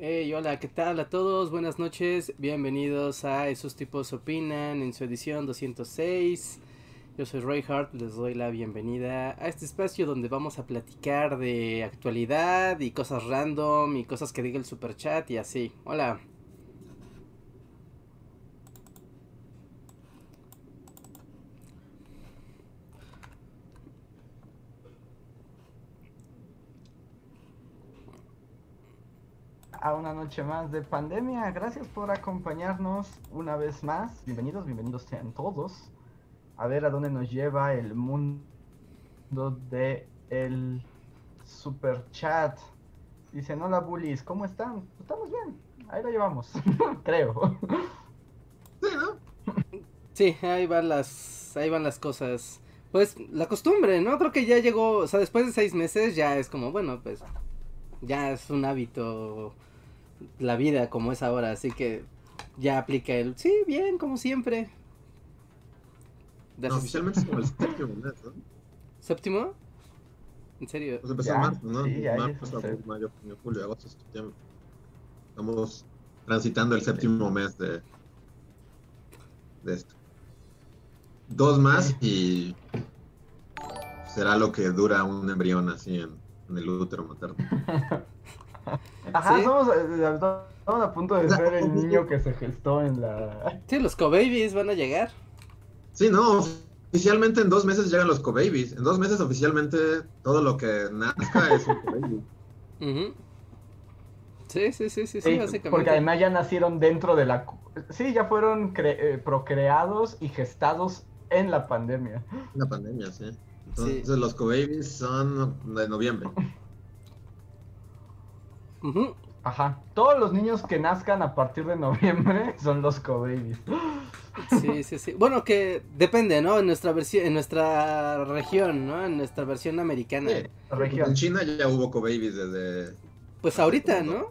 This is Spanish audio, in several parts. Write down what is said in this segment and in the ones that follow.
Hey, hola, ¿qué tal a todos? Buenas noches, bienvenidos a Esos tipos opinan en su edición 206. Yo soy Roy Hart, les doy la bienvenida a este espacio donde vamos a platicar de actualidad y cosas random y cosas que diga el super chat y así. Hola. A una noche más de pandemia. Gracias por acompañarnos una vez más. Bienvenidos, bienvenidos sean todos. A ver a dónde nos lleva el mundo de el super chat. Dicen, hola bullies, ¿cómo están? Estamos bien, ahí lo llevamos, creo. Sí, ¿no? Sí, ahí van las, ahí van las cosas. Pues la costumbre, ¿no? Creo que ya llegó, o sea, después de seis meses ya es como, bueno, pues ya es un hábito la vida como es ahora, así que ya aplica el, sí, bien, como siempre. No, oficialmente es como el séptimo mes, ¿no? ¿Séptimo? ¿En serio? Pues empezó en marzo, ¿no? Sí, marzo, abril, mayo, junio, julio, agosto, septiembre. Estamos transitando el séptimo mes de, de esto. Dos más y será lo que dura un embrión así en, en el útero materno. Ajá, estamos, eh, a punto de ser el niño que se gestó en la. Sí, los co-babies van a llegar. Sí, no, oficialmente en dos meses llegan los co-babies. En dos meses oficialmente todo lo que nazca es un co-baby. Sí, sí, sí, sí, sí, básicamente. Porque además ya nacieron dentro de la... Sí, ya fueron eh, procreados y gestados en la pandemia. En la pandemia, sí. Entonces los co-babies son de noviembre. Ajá. Todos los niños que nazcan a partir de noviembre son los co-babies. Sí, sí, sí. Bueno, que depende, ¿no? En nuestra versión, en nuestra región, ¿no? En nuestra versión americana. En China ya hubo co-babies desde. Pues ahorita, ¿no?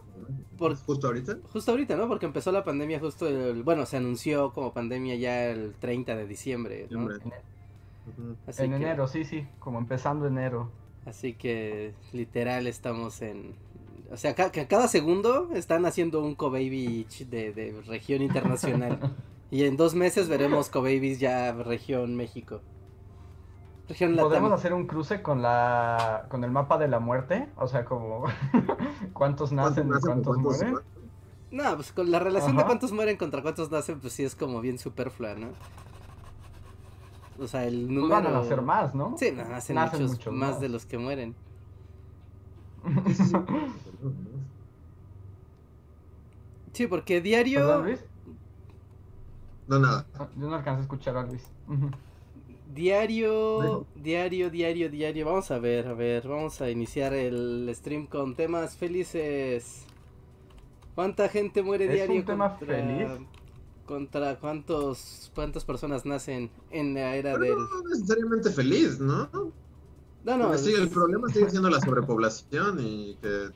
¿Justo ahorita? Justo ahorita, ¿no? Porque empezó la pandemia justo el... Bueno, se anunció como pandemia ya el 30 de diciembre, ¿no? En enero, sí, sí, como empezando enero. Así que literal estamos en o sea, que cada segundo están haciendo un co-baby de, de región internacional. y en dos meses veremos co-babies ya región México. Región ¿Podemos hacer un cruce con la con el mapa de la muerte? O sea, como cuántos nacen y cuántos mueren. No, pues con la relación de cuántos mueren contra cuántos nacen, pues sí es como bien superflua, ¿no? O sea, el pues número... van a nacer más, ¿no? Sí, nacen, muchos, más de los que mueren. Sí, porque diario. Luis? No, nada. yo no alcanzo a escuchar a Luis. Diario, diario, diario, diario. Vamos a ver, a ver, vamos a iniciar el stream con temas felices. ¿Cuánta gente muere diario? Un tema contra, feliz? ¿Contra cuántos, cuántas personas nacen en la era del.? No necesariamente feliz, ¿no? No, no. Sí, el problema sigue siendo la sobrepoblación y que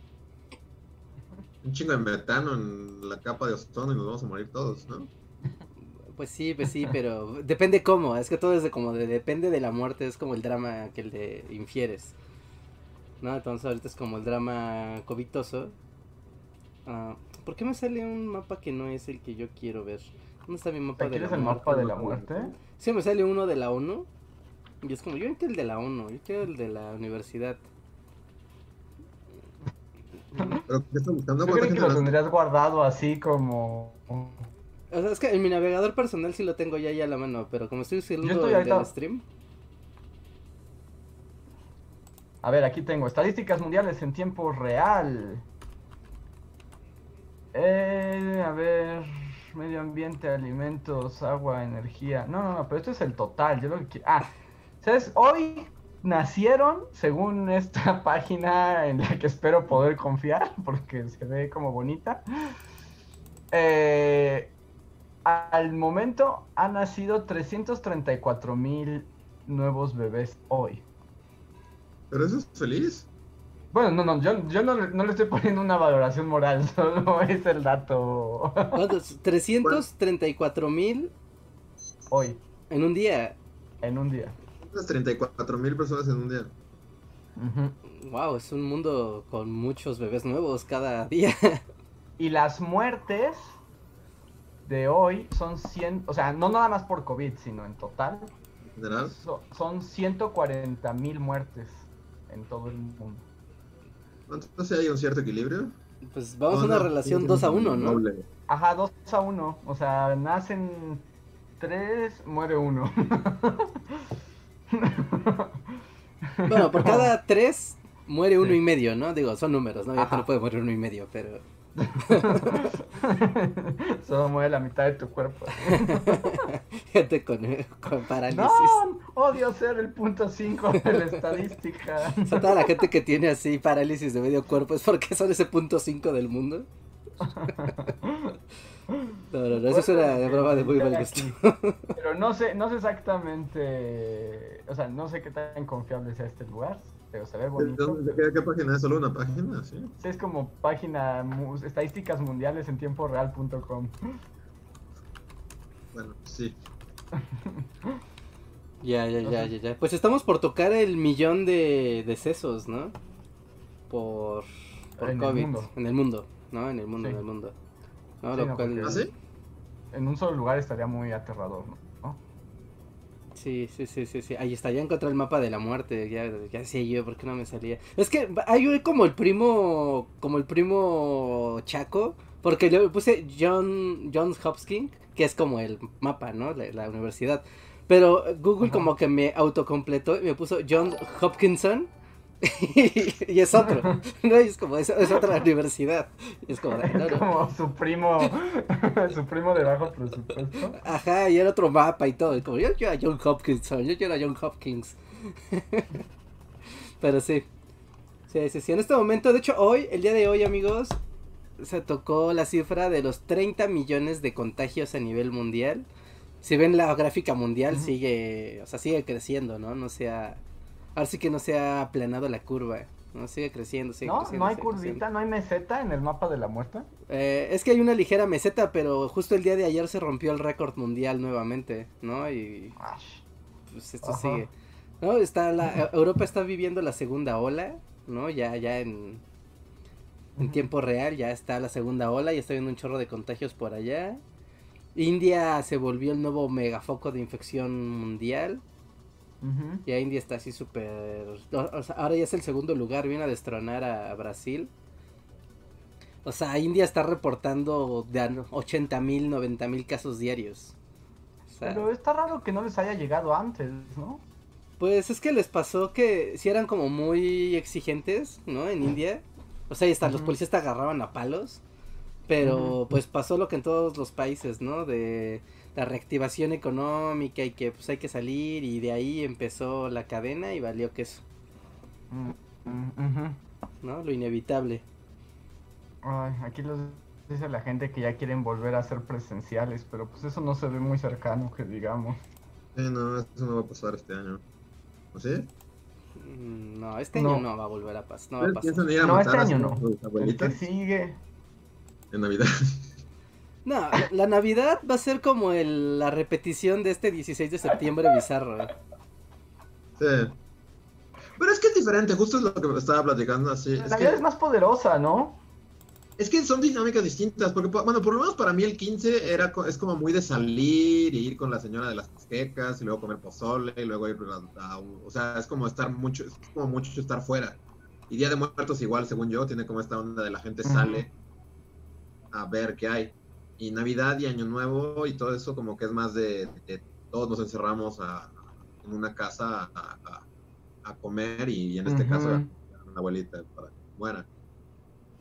un chingo de metano en la capa de ozono y nos vamos a morir todos, ¿no? Pues sí, pues sí, pero depende cómo, es que todo es de como de, depende de la muerte, es como el drama que le infieres. ¿No? Entonces ahorita es como el drama covitoso. Uh, ¿Por qué me sale un mapa que no es el que yo quiero ver? ¿Dónde está mi mapa de la el mapa de la muerte? Sí, me sale uno de la ONU. Y es como, yo quiero el de la ONU, yo quiero el de la universidad. ¿Pero qué estás buscando? Yo creo que lo tendrías guardado así como... O sea, es que en mi navegador personal sí lo tengo ya, ya a la mano, pero como estoy usando el del stream... A ver, aquí tengo estadísticas mundiales en tiempo real. Eh, a ver, medio ambiente, alimentos, agua, energía. No, no, no, pero esto es el total. Yo lo que Ah, ¿sabes? Hoy nacieron, según esta página en la que espero poder confiar, porque se ve como bonita. Eh, al momento han nacido 334 mil nuevos bebés hoy. ¿Pero eso es feliz? Bueno, no, no, yo, yo no, no, le estoy poniendo una valoración moral, solo es el dato. ¿Cuántos? 334 mil. Hoy. En un día. En un día. 34 mil personas en un día. Wow, es un mundo con muchos bebés nuevos cada día. Y las muertes de hoy son 100, o sea, no nada más por COVID, sino en total. ¿General? son 140 mil muertes en todo el mundo. Entonces hay un cierto equilibrio. Pues vamos a una relación 2 a 1, ¿no? Ajá, 2 a 1. O sea, nacen 3, muere 1. bueno, por cada 3 muere uno y medio, ¿no? Digo, son números, ¿no? Ya no puede morir uno y medio, pero... Solo mueve la mitad de tu cuerpo. Gente con, con, parálisis. No, odio ser el punto 5 de la estadística. O sea, toda la gente que tiene así parálisis de medio cuerpo es porque son ese punto 5 del mundo. No, no, no, eso es una broma de muy mal gusto. Pero no sé, no sé exactamente, o sea, no sé qué tan confiable sea este lugar pero se ve bonito. ¿Qué, página es? ¿Solo una página? Sí, sí es como página estadísticas mundiales en tiempo real.com. Bueno, sí. ya, ya, ya, ya, ya. Pues estamos por tocar el millón de decesos, ¿no? Por, por en COVID. El. En el mundo, ¿no? En el mundo, en el mundo. ¿No? Lo cual... ¿Ah, sí? En un solo lugar estaría muy aterrador, ¿no? Sí, sí, sí, sí, sí. Ahí está, ya encontré el mapa de la muerte. Ya, ya decía yo, ¿por qué no me salía? Es que hay como el primo, como el primo Chaco, porque le puse John, Johns Hopkins, que es como el mapa, ¿no? La, universidad. Pero Google como que me autocompletó y me puso John Hopkinson. y es otro, ¿no? es como, es, otra universidad. es como, como su primo, su primo de bajo presupuesto. Ajá, y era otro mapa y todo. Como yo quiero a John Hopkins, yo quiero a John Hopkins. Pero sí. Sí, sí, sí. En este momento, de hecho, hoy, el día de hoy, amigos, se tocó la cifra de los 30 millones de contagios a nivel mundial. Si ven la gráfica mundial, sigue, o sea, sigue creciendo, ¿no? No sea Ahora sí que no se ha aplanado la curva. No sigue creciendo, sigue ¿No? creciendo. ¿No hay curvita? ¿No hay meseta en el mapa de la muerte? Eh, es que hay una ligera meseta, pero justo el día de ayer se rompió el récord mundial nuevamente, ¿no? Y pues esto sigue. ¿No? Está la, Europa está viviendo la segunda ola, ¿no? Ya, ya en, en tiempo real, ya está la segunda ola, y está viendo un chorro de contagios por allá. India se volvió el nuevo megafoco de infección mundial. Y a India está así súper... ahora ya es el segundo lugar, viene a destronar a, Brasil. O sea, India está reportando de 80 mil, 90 mil casos diarios. Pero está raro que no les haya llegado antes, ¿no? Pues es que les pasó que si eran como muy exigentes, ¿no? En India. O sea, hasta los policías te agarraban a palos. Pero pues pasó lo que en todos los países, ¿no? De la reactivación económica y que pues hay que salir y de ahí empezó la cadena y valió que eso. Mm, mm, ¿No? Lo inevitable. Ay, aquí los dice la gente que ya quieren volver a ser presenciales, pero pues eso no se ve muy cercano, que digamos. Eh, no, eso no va a pasar este año. ¿O sí? Mm, no, este año no va a volver a pasar. No, va a pasar. no este año no. Este sigue. En Navidad. No, la Navidad va a ser como el, la repetición de este 16 de septiembre bizarro. Sí. Pero es que es diferente, justo es lo que estaba platicando así. La Navidad es más poderosa, ¿no? Es que son dinámicas distintas, porque, bueno, por lo menos para mí el 15 era, es como muy de salir y ir con la señora de las quecas y luego comer pozole y luego ir a, o sea, es como estar mucho, es como mucho estar fuera. Y Día de Muertos igual, según yo, tiene como esta onda de la gente sale a ver qué hay y Navidad y Año Nuevo y todo eso como que es más de, todos nos encerramos en una casa a, comer y, en este caso una abuelita para que muera.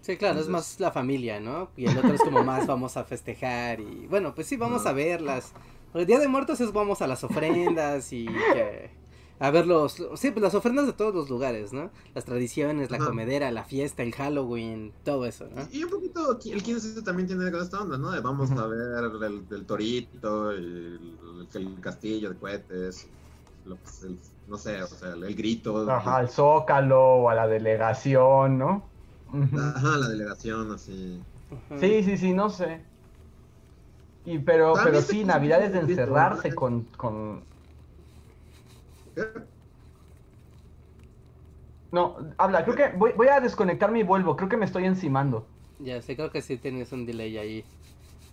Sí, claro, es más la familia, ¿no? Y el otro es como más vamos a festejar y bueno, pues sí, vamos a verlas. El Día de Muertos es vamos a las ofrendas y que a ver los, sí, pues las ofrendas de todos los lugares, ¿no? Las tradiciones, la comedera, la fiesta, el Halloween, todo eso, ¿no? Y un poquito, el 15 también tiene esta onda, ¿no? vamos a ver el, torito, el, el, castillo de cohetes, lo, el, no sé, o sea, el, grito. Ajá, al zócalo, o a la delegación, ¿no? Ajá, la delegación, así. Sí, sí, sí, no sé. Y pero, pero sí, Navidad es de encerrarse con, con... No, habla, creo que voy, voy a desconectarme y vuelvo, creo que me estoy encimando. Ya sé, creo que sí tienes un delay ahí.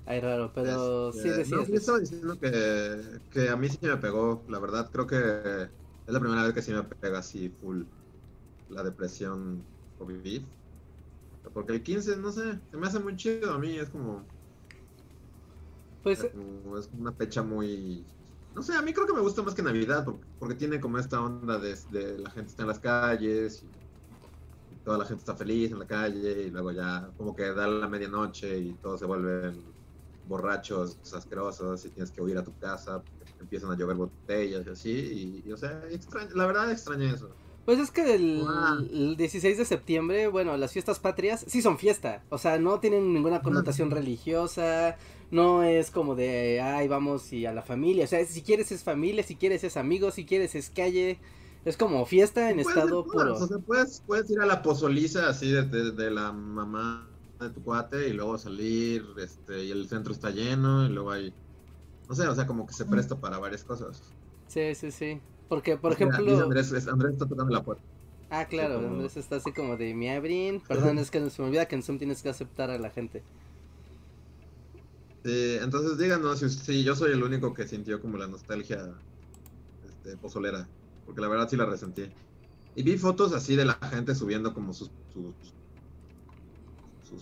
Ahí raro, pero sí decías. No, yo estaba diciendo que, que a mí sí me pegó, la verdad, creo que es la primera vez que sí me pega así full la depresión COVID. Porque el 15, no sé, se me hace muy chido a mí, es como... Pues... es una fecha muy... No sé, a mí creo que me gusta más que Navidad, porque, tiene como esta onda de, la gente está en las calles, y, toda la gente está feliz en la calle, y luego ya como que da la medianoche y todos se vuelven borrachos, asquerosos, y tienes que huir a tu casa, empiezan a llover botellas y así, y, o sea, la verdad extraña eso. Pues es que el, 16 de septiembre, bueno, las fiestas patrias sí son fiesta, o sea, no tienen ninguna connotación religiosa, no es como de, ay, vamos y a la familia, o sea, si quieres es familia, si quieres es amigos, si quieres es calle, es como fiesta en estado puro. O sea, puedes, puedes ir a la pozoliza así de, de, la mamá de tu cuate y luego salir, este, y el centro está lleno y luego hay, no sé, o sea, como que se presta para varias cosas. Sí, sí, sí. Porque, por ejemplo. Andrés, Andrés está tocando la puerta. Ah, claro, Andrés está así como de mi abrin. Perdón, es que se me olvida que en Zoom tienes que aceptar a la gente. Sí, entonces díganos si, yo soy el único que sintió como la nostalgia este, pozolera. Porque la verdad sí la resentí. Y vi fotos así de la gente subiendo como sus, sus,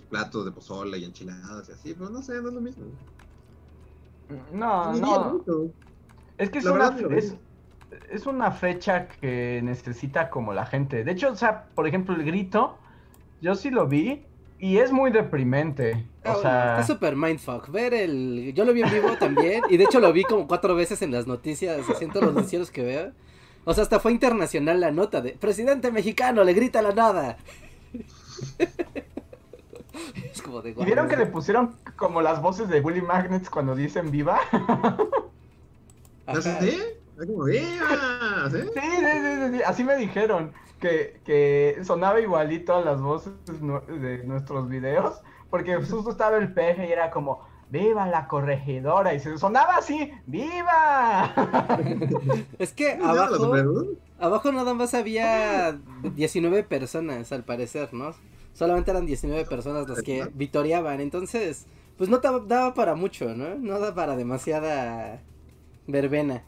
platos de pozole y enchiladas y así, pero no sé, no es lo mismo. No, no. Es que es una, es una fecha que necesita como la gente. De hecho, o sea, por ejemplo, el grito, yo sí lo vi y es muy deprimente. O oh, sea... Es super mindfuck. Ver el. Yo lo vi en vivo también. Y de hecho lo vi como cuatro veces en las noticias, haciendo los noticieros que veo. O sea, hasta fue internacional la nota de presidente mexicano le grita la nada. es como de ¿Y vieron que le pusieron como las voces de Willy Magnets cuando dicen viva? ¿Sí? ¿sí? Sí, sí, sí, así me dijeron. Que, que sonaba igualito a las voces de nuestros videos. Porque justo estaba el peje y era como, ¡Viva la corregidora! Y se sonaba así, ¡Viva! es que abajo, abajo nada más había 19 personas, al parecer, ¿no? Solamente eran 19 personas las que vitoreaban. Entonces, pues no daba para mucho, ¿no? No daba para demasiada verbena.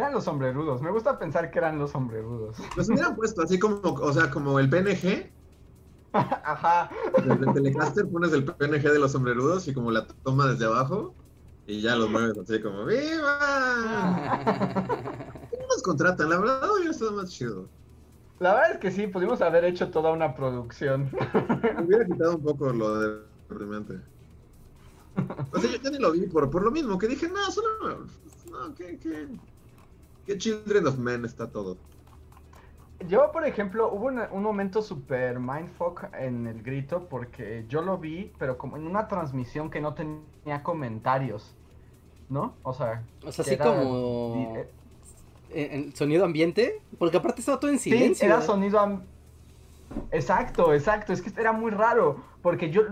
Eran los sombrerudos. Me gusta pensar que eran los sombrerudos. Los hubieran puesto así como, o sea, como el PNG. Ajá. Desde el Telecaster pones el PNG de los sombrerudos y como la toma desde abajo y ya los mueves así como ¡Viva! ¿Cómo nos contratan? La verdad hubiera estado más chido. La verdad es que sí, pudimos haber hecho toda una producción. Hubiera quitado un poco lo de deprimente. O sea, yo, ya ni lo vi por, por lo mismo, que dije, no, solo... No, ¿qué, qué? ¿Qué Children of Men está todo? Yo, por ejemplo, hubo un, momento super mindfuck en el grito porque yo lo vi, pero como en una transmisión que no tenía comentarios, ¿no? O sea, o sea, así como ¿En sonido ambiente, porque aparte estaba todo en silencio. Sí, era sonido ambiente. Exacto, exacto, es que era muy raro, porque yo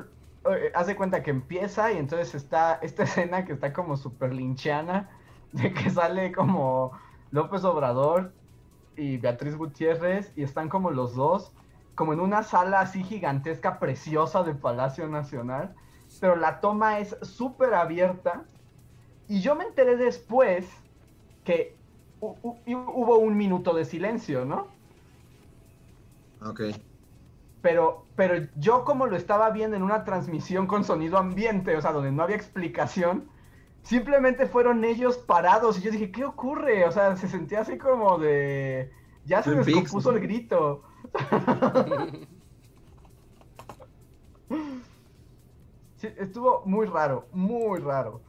eh, hace cuenta que empieza y entonces está esta escena que está como super linchana, de que sale como López Obrador y Beatriz Gutiérrez y están como los dos, como en una sala así gigantesca, preciosa de Palacio Nacional, pero la toma es súper abierta y yo me enteré después que hubo un minuto de silencio, ¿no? Ok. Pero, pero yo como lo estaba viendo en una transmisión con sonido ambiente, o sea, donde no había explicación, simplemente fueron ellos parados y yo dije, ¿qué ocurre? O sea, se sentía así como de... Ya se descompuso el grito. sí, estuvo muy raro, muy raro.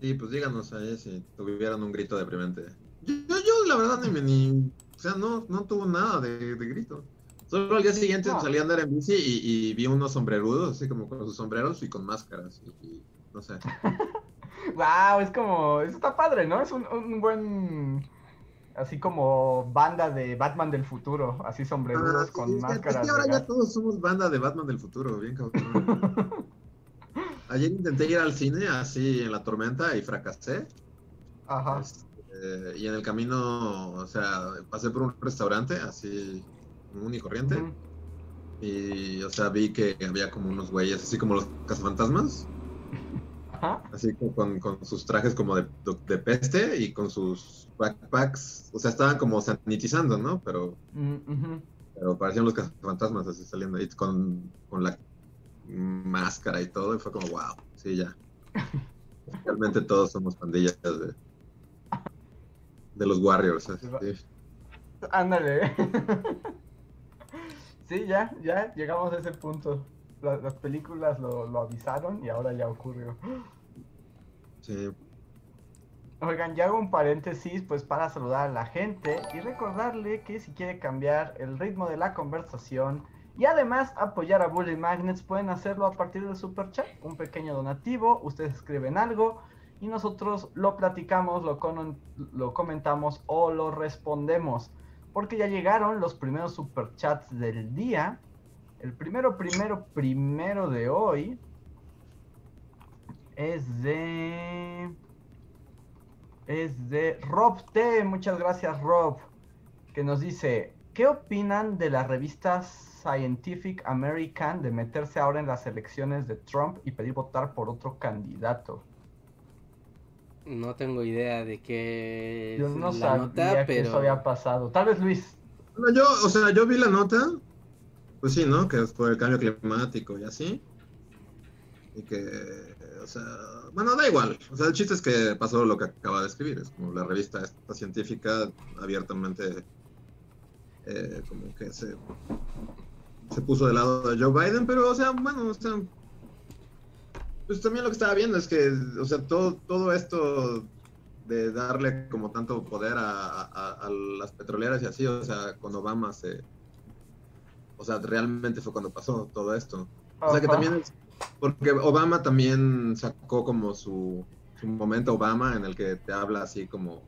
Sí, pues díganos ahí si tuvieran un grito deprimente. Yo, yo, la verdad, ni, ni, o sea, no, no tuvo nada de, de grito. Solo al día siguiente salí a andar en bici y, vi unos sombrerudos, así como con sus sombreros y con máscaras. Y, no sé. wow, es como. Eso está padre, ¿no? Es un, un buen. Así como banda de Batman del futuro, así sombrerudos ah, con máscaras. ahora ya todos somos banda de Batman del futuro, bien cabrón. Ayer intenté ir al cine así en la tormenta y fracasé. Ajá. Este, y en el camino, o sea, pasé por un restaurante así común y corriente. Y, o sea, vi que había como unos güeyes, así como los cazafantasmas. Ajá. Así con, con, sus trajes como de, de, peste y con sus backpacks. O sea, estaban como sanitizando, ¿no? Pero, mm, pero parecían los cazafantasmas así saliendo ahí con, con la máscara y todo, y fue como, wow, sí, ya. Realmente todos somos pandillas de, de los Warriors. Ándale. sí, ya, ya llegamos a ese punto. Las películas lo, lo, avisaron y ahora ya ocurrió. Sí. Oigan, ya hago un paréntesis pues para saludar a la gente y recordarle que si quiere cambiar el ritmo de la conversación, y además apoyar a Bully Magnets pueden hacerlo a partir del super chat, un pequeño donativo, ustedes escriben algo y nosotros lo platicamos, lo, lo comentamos o lo respondemos. Porque ya llegaron los primeros super chats del día. El primero, primero, primero de hoy es de... Es de Rob T. Muchas gracias Rob. Que nos dice, ¿qué opinan de las revistas Scientific American de meterse ahora en las elecciones de Trump y pedir votar por otro candidato. No tengo idea de qué yo no sabía nota, que eso había pasado. Tal vez Luis. Bueno, yo, o sea, yo vi la nota, pues sí, ¿no? Que fue el cambio climático y así. Y que, o sea, bueno, da igual. O sea, el chiste es que pasó lo que acaba de escribir. Es como la revista esta científica abiertamente eh, como que se se puso del lado de Joe Biden, pero, o sea, bueno, o sea, pues también lo que estaba viendo es que, o sea, todo, todo esto de darle como tanto poder a, las petroleras y así, o sea, con Obama se... O sea, realmente fue cuando pasó todo esto. O sea, que también Porque Obama también sacó como su, su momento Obama en el que te habla así como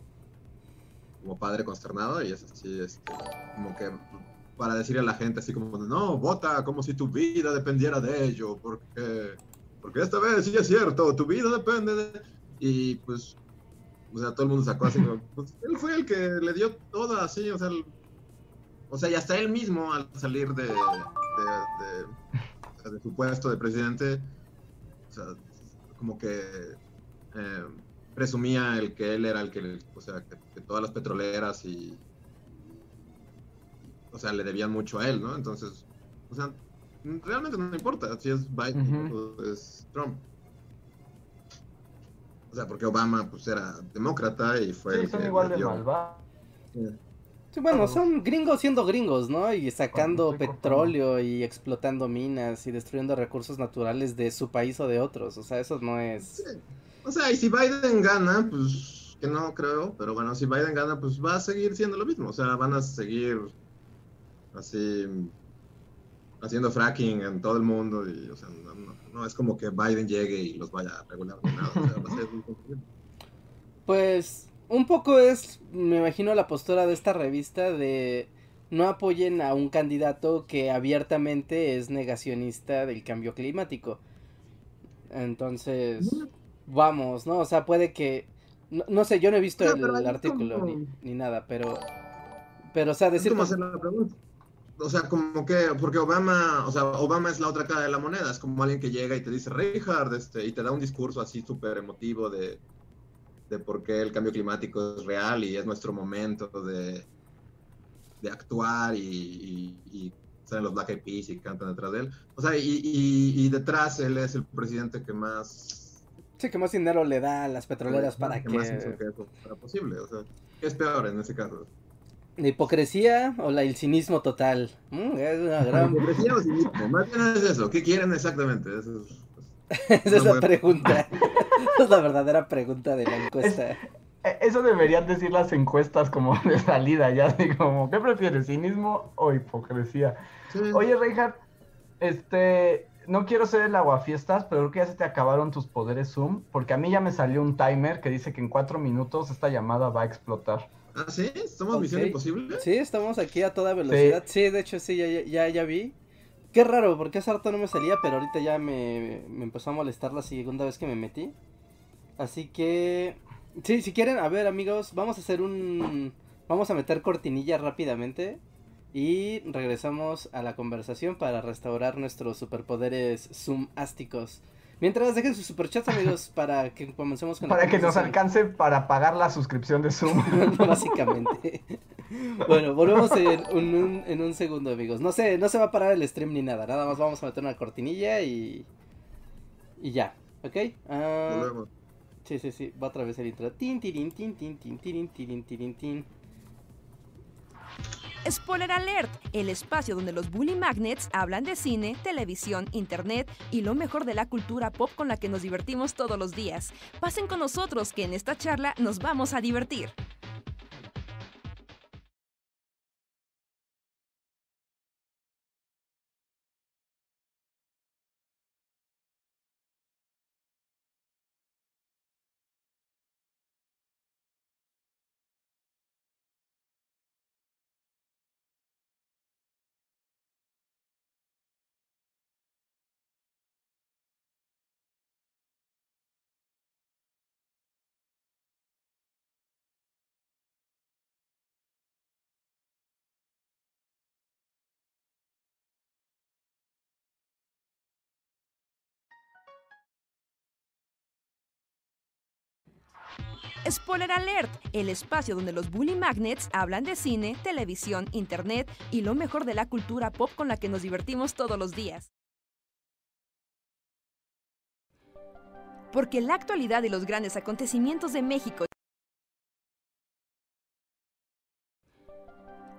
como padre consternado y es así, este, como que para decirle a la gente así como, no, vota como si tu vida dependiera de ello, porque, porque esta vez sí es cierto, tu vida depende de... Y pues, o sea, todo el mundo sacó así, pues él fue el que le dio todo así, o sea, o sea, y hasta él mismo al salir de, de, de, su puesto de presidente, o sea, como que eh, presumía el que él era el que, o sea, que todas las petroleras y o sea, le debían mucho a él, ¿no? Entonces, o sea, realmente no importa si es Biden o es Trump. O sea, porque Obama pues era demócrata y fue... Sí, son igual de malvados. Sí, bueno, son gringos siendo gringos, ¿no? Y sacando petróleo y explotando minas y destruyendo recursos naturales de su país o de otros. O sea, eso no es... O sea, y si Biden gana, pues que no creo, pero bueno, si Biden gana, pues va a seguir siendo lo mismo. O sea, van a seguir así haciendo fracking en todo el mundo y o sea, no, es como que Biden llegue y los vaya a regular ni nada, Pues un poco es, me imagino, la postura de esta revista de no apoyen a un candidato que abiertamente es negacionista del cambio climático. Entonces, vamos, ¿no? O sea, puede que... No, sé, yo no he visto el, artículo ni, ni, nada, pero... Pero, o sea, decir... hacer la pregunta o sea, como que, porque Obama, o sea, Obama es la otra cara de la moneda, es como alguien que llega y te dice, Richard, este, y te da un discurso así súper emotivo de, de por qué el cambio climático es real y es nuestro momento de, de actuar y, y, salen los Black Eyed Peas y cantan detrás de él. O sea, y, y, detrás él es el presidente que más... Sí, que más dinero le da a las petroleras para que... más para posible, o sea, ¿qué es peor en ese caso? ¿La hipocresía o la, el cinismo total? Mm, es una gran... ¿Hipocresía o cinismo? Más bien es eso. ¿Qué quieren exactamente? Eso es, Esa es la pregunta. es la verdadera pregunta de la encuesta. E, eso deberían decir las encuestas como de salida, ya así como, ¿qué prefieres, cinismo o hipocresía? Oye, Reinhardt, este, no quiero ser el aguafiestas, pero creo que ya se te acabaron tus poderes Zoom, porque a mí ya me salió un timer que dice que en cuatro minutos esta llamada va a explotar. ¿Ah, sí? ¿Estamos en misión imposible? Sí, estamos aquí a toda velocidad. Sí, de hecho sí, ya, ya, ya vi. Qué raro, porque hace rato no me salía, pero ahorita ya me, me empezó a molestar la segunda vez que me metí. Así que Sí, si quieren, a ver amigos, vamos a hacer un... Vamos a meter cortinilla rápidamente y regresamos a la conversación para restaurar nuestros superpoderes zoomásticos. Mientras dejen sus superchats amigos para que comencemos con Para que nos alcance para pagar la suscripción de Zoom. Básicamente. bueno, volvemos en un, en un segundo amigos. No sé, no se va a parar el stream ni nada. Nada más vamos a meter una cortinilla y... Y ya, ¿ok? Uh... Sí, sí, sí, va a atravesar el intro. Tin, tirin, tin, tin, tin, tirin, tirin, tirin, tin. Spoiler Alert, el espacio donde los Bully Magnets hablan de cine, televisión, internet y lo mejor de la cultura pop con la que nos divertimos todos los días. Pasen con nosotros que en esta charla nos vamos a divertir. Spoiler Alert, el espacio donde los Bully Magnets hablan de cine, televisión, internet y lo mejor de la cultura pop con la que nos divertimos todos los días. Porque la actualidad y los grandes acontecimientos de México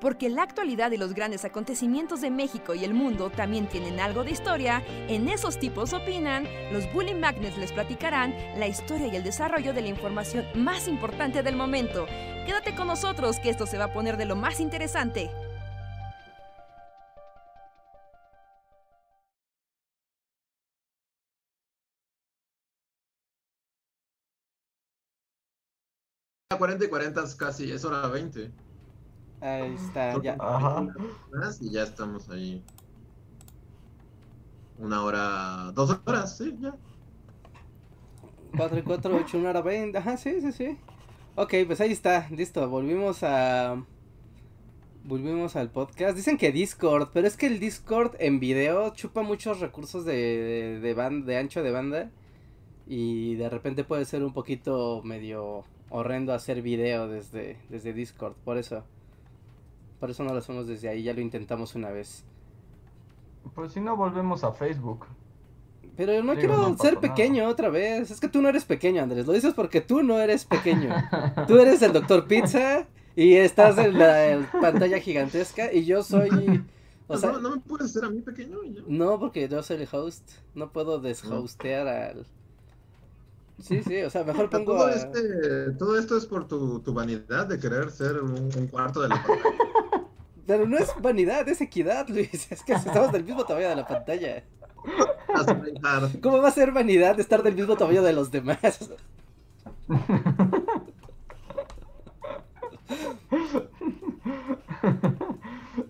Porque la actualidad y los grandes acontecimientos de México y el mundo también tienen algo de historia, en esos tipos opinan, los Bully Magnets les platicarán la historia y el desarrollo de la información más importante del momento. Quédate con nosotros que esto se va a poner de lo más interesante. A 40 y 40 casi, es hora 20. Ahí está, ya. Y ya estamos ahí. Una hora, dos horas, sí, ya. 4 y 4, 8, una hora 20. Ajá, sí, sí, sí. Ok, pues ahí está, listo. Volvimos a. Volvimos al podcast. Dicen que Discord, pero es que el Discord en video chupa muchos recursos de, de, de ancho de banda. Y de repente puede ser un poquito medio horrendo hacer video desde, desde Discord, por eso. Por eso no lo hacemos desde ahí, ya lo intentamos una vez. Pues si no volvemos a Facebook. Pero no quiero ser pequeño otra vez. Es que tú no eres pequeño, Andrés. Lo dices porque tú no eres pequeño. tú eres el doctor Pizza y estás en la pantalla gigantesca y yo soy... O sea, no, me puedes hacer a mí pequeño. No, porque yo soy el host. No puedo deshostear al... Sí, sí, o sea, mejor pongo. Todo, este, todo esto es por tu, tu, vanidad de querer ser un, cuarto de la pantalla. Pero no es vanidad, es equidad, Luis. Es que estamos del mismo tamaño de la pantalla. ¿Cómo va a ser vanidad estar del mismo tamaño de los demás?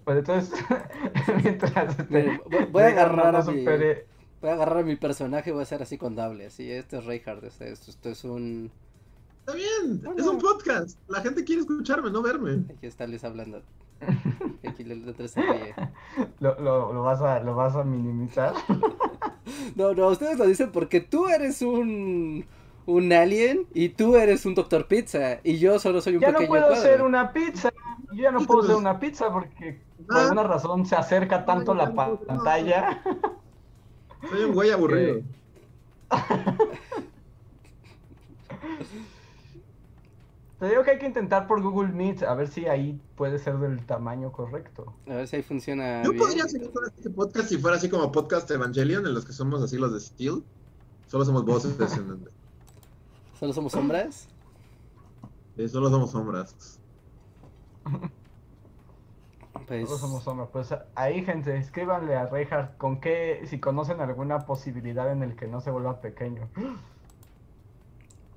Pues entonces, mientras este, voy, a agarrar a mi, voy a agarrar mi personaje y voy a hacer así con Dable. Así, este es Reinhardt, este, esto, es un... Está bien, es un podcast. La gente quiere escucharme, no verme. Aquí está Luis hablando. ¿Lo, lo, lo, vas a, ¿Lo vas a minimizar? no, no, ustedes lo dicen porque tú eres un un alien y tú eres un doctor pizza y yo solo soy un ya pequeño no puedo cuadro. ser una pizza. Yo ya no puedo ser una pizza porque por Ah. alguna razón se acerca tanto la pantalla. Soy un güey aburrido. Sí. Te digo que hay que intentar por Google Meet a ver si ahí puede ser del tamaño correcto. A ver si ahí funciona Yo bien. podría seguir con este podcast si fuera así como podcast Evangelion, en los que somos así los de Steel. Solo somos voces. en- Solo somos sombras. eh, solo somos sombras. Pues, Todos somos hombres. Pues ahí, gente, escríbanle a Reinhardt con qué, si conocen alguna posibilidad en el que no se vuelva pequeño.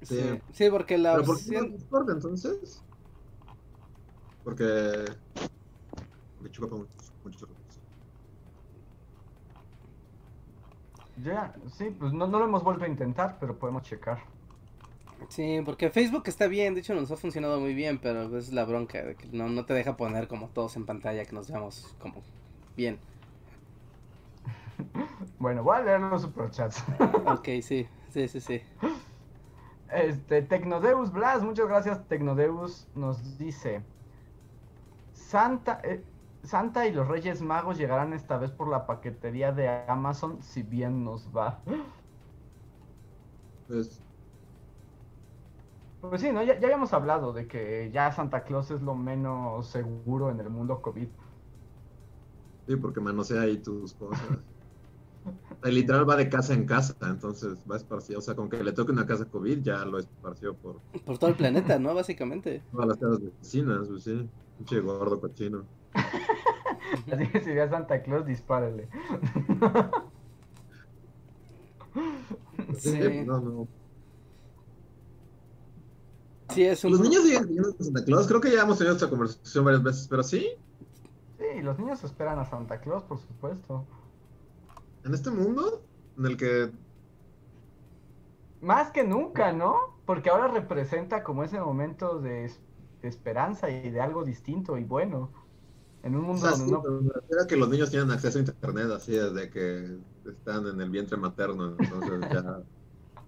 Sí. Sí. Porque la ¿Pero por qué no. Discord entonces? Porque. Me chupa mucho, mucho. Ya, sí, pues no, no lo hemos vuelto a intentar, pero podemos checar. Sí, porque Facebook está bien, de hecho nos ha funcionado muy bien, pero es la bronca de que no, no te deja poner como todos en pantalla, que nos veamos como bien. Bueno, voy a leer los superchats. Ok, sí, sí, sí, sí. Este, Tecnodeus Blas, muchas gracias Tecnodeus, nos dice Santa, eh, Santa y los Reyes Magos llegarán esta vez por la paquetería de Amazon, si bien nos va. Pues, Pues sí, ¿no? Ya, ya habíamos hablado de que ya Santa Claus es lo menos seguro en el mundo COVID. sí, porque manosea ahí tus cosas. El literal va de casa en casa, entonces va esparcido. O sea, con que le toque una casa COVID, ya lo esparció por Por todo el planeta, ¿no? Básicamente. todas las casas vecinas, pues sí. Pinche gordo cochino. Así que si ve a Santa Claus, dispárale. Sí, No, no. sí es un... Los niños siguen creyendo en Santa Claus. Creo que ya hemos tenido esta conversación varias veces, pero sí. Sí, los niños esperan a Santa Claus, por supuesto. En este mundo en el que Más que nunca, ¿no? Porque ahora representa como ese momento de, es- de esperanza y de algo distinto y bueno. En un O mundo sea, donde sí, no... pero me refiero a que los niños tienen acceso a internet así desde que están en el vientre materno, entonces ya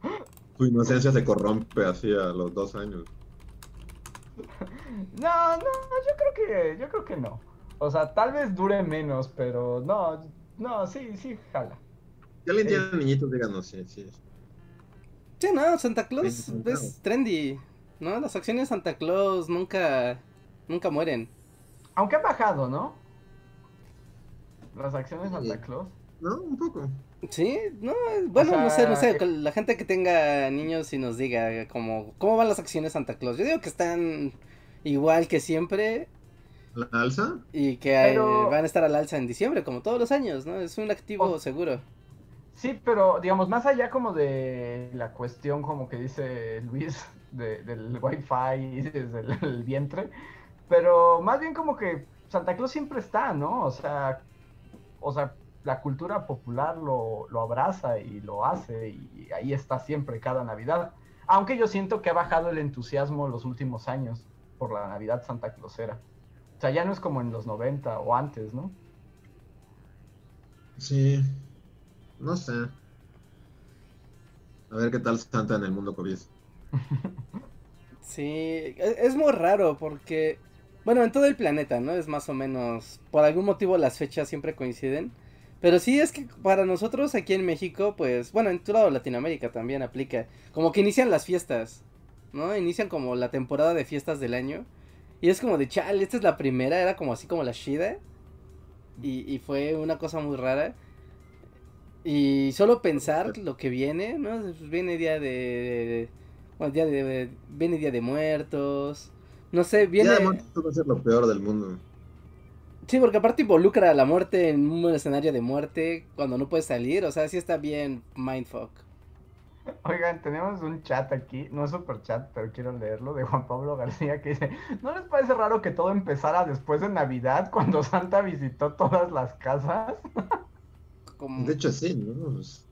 su inocencia se corrompe así a los dos años. No, no, yo creo que, yo creo que no. O sea, tal vez dure menos, pero no, no, sí, sí, jala. Si alguien Eh. tiene niñitos, díganos, sí, sí. Sí, no, Santa Claus Sí, claro. es trendy, ¿no? Las acciones de Santa Claus nunca, nunca mueren. Aunque ha bajado, ¿no? Las acciones de Sí. Santa Claus. ¿No? Un poco. Sí, no, bueno, no sé, no sé, que la gente que tenga niños y nos diga como, ¿cómo van las acciones de Santa Claus? Yo digo que están igual que siempre ¿La alza? y que Pero- van a estar al alza en diciembre, como todos los años, ¿no? Es un activo O- seguro. Sí, pero digamos, más allá como de la cuestión como que dice Luis de- del wifi y desde el, el vientre, pero más bien como que Santa Claus siempre está, ¿no? O sea, o sea, la cultura popular lo, lo abraza y lo hace y ahí está siempre cada Navidad. Aunque yo siento que ha bajado el entusiasmo los últimos años por la Navidad Santa Clausera. O sea, ya no es como en los 90 o antes, ¿no? Sí. No sé. A ver qué tal Santa en el mundo COVID. Sí, e- es muy raro porque, bueno, en todo el planeta, ¿no? Es más o menos, por algún motivo las fechas siempre coinciden. Pero sí es que para nosotros aquí en México, pues, bueno, en todo Latinoamérica también aplica. Como que inician las fiestas, ¿no? Inician como la temporada de fiestas del año. Y es como de, chale, esta es la primera, era como así como la Shida. Y, y fue una cosa muy rara. Y solo pensar lo que viene, ¿no? Pues Viene día de... Bueno, día de... Viene día de muertos. No sé, viene... Ya de momento va a ser lo peor del mundo. Sí, porque aparte involucra a la muerte en un escenario de muerte cuando no puedes salir. O sea, sí está bien mindfuck. Oigan, tenemos un chat aquí, no es super chat, pero quiero leerlo, de Juan Pablo García, que dice, ¿no les parece raro que todo empezara después de Navidad, cuando Santa visitó todas las casas? Como... De hecho, sí, ¿no? Pues,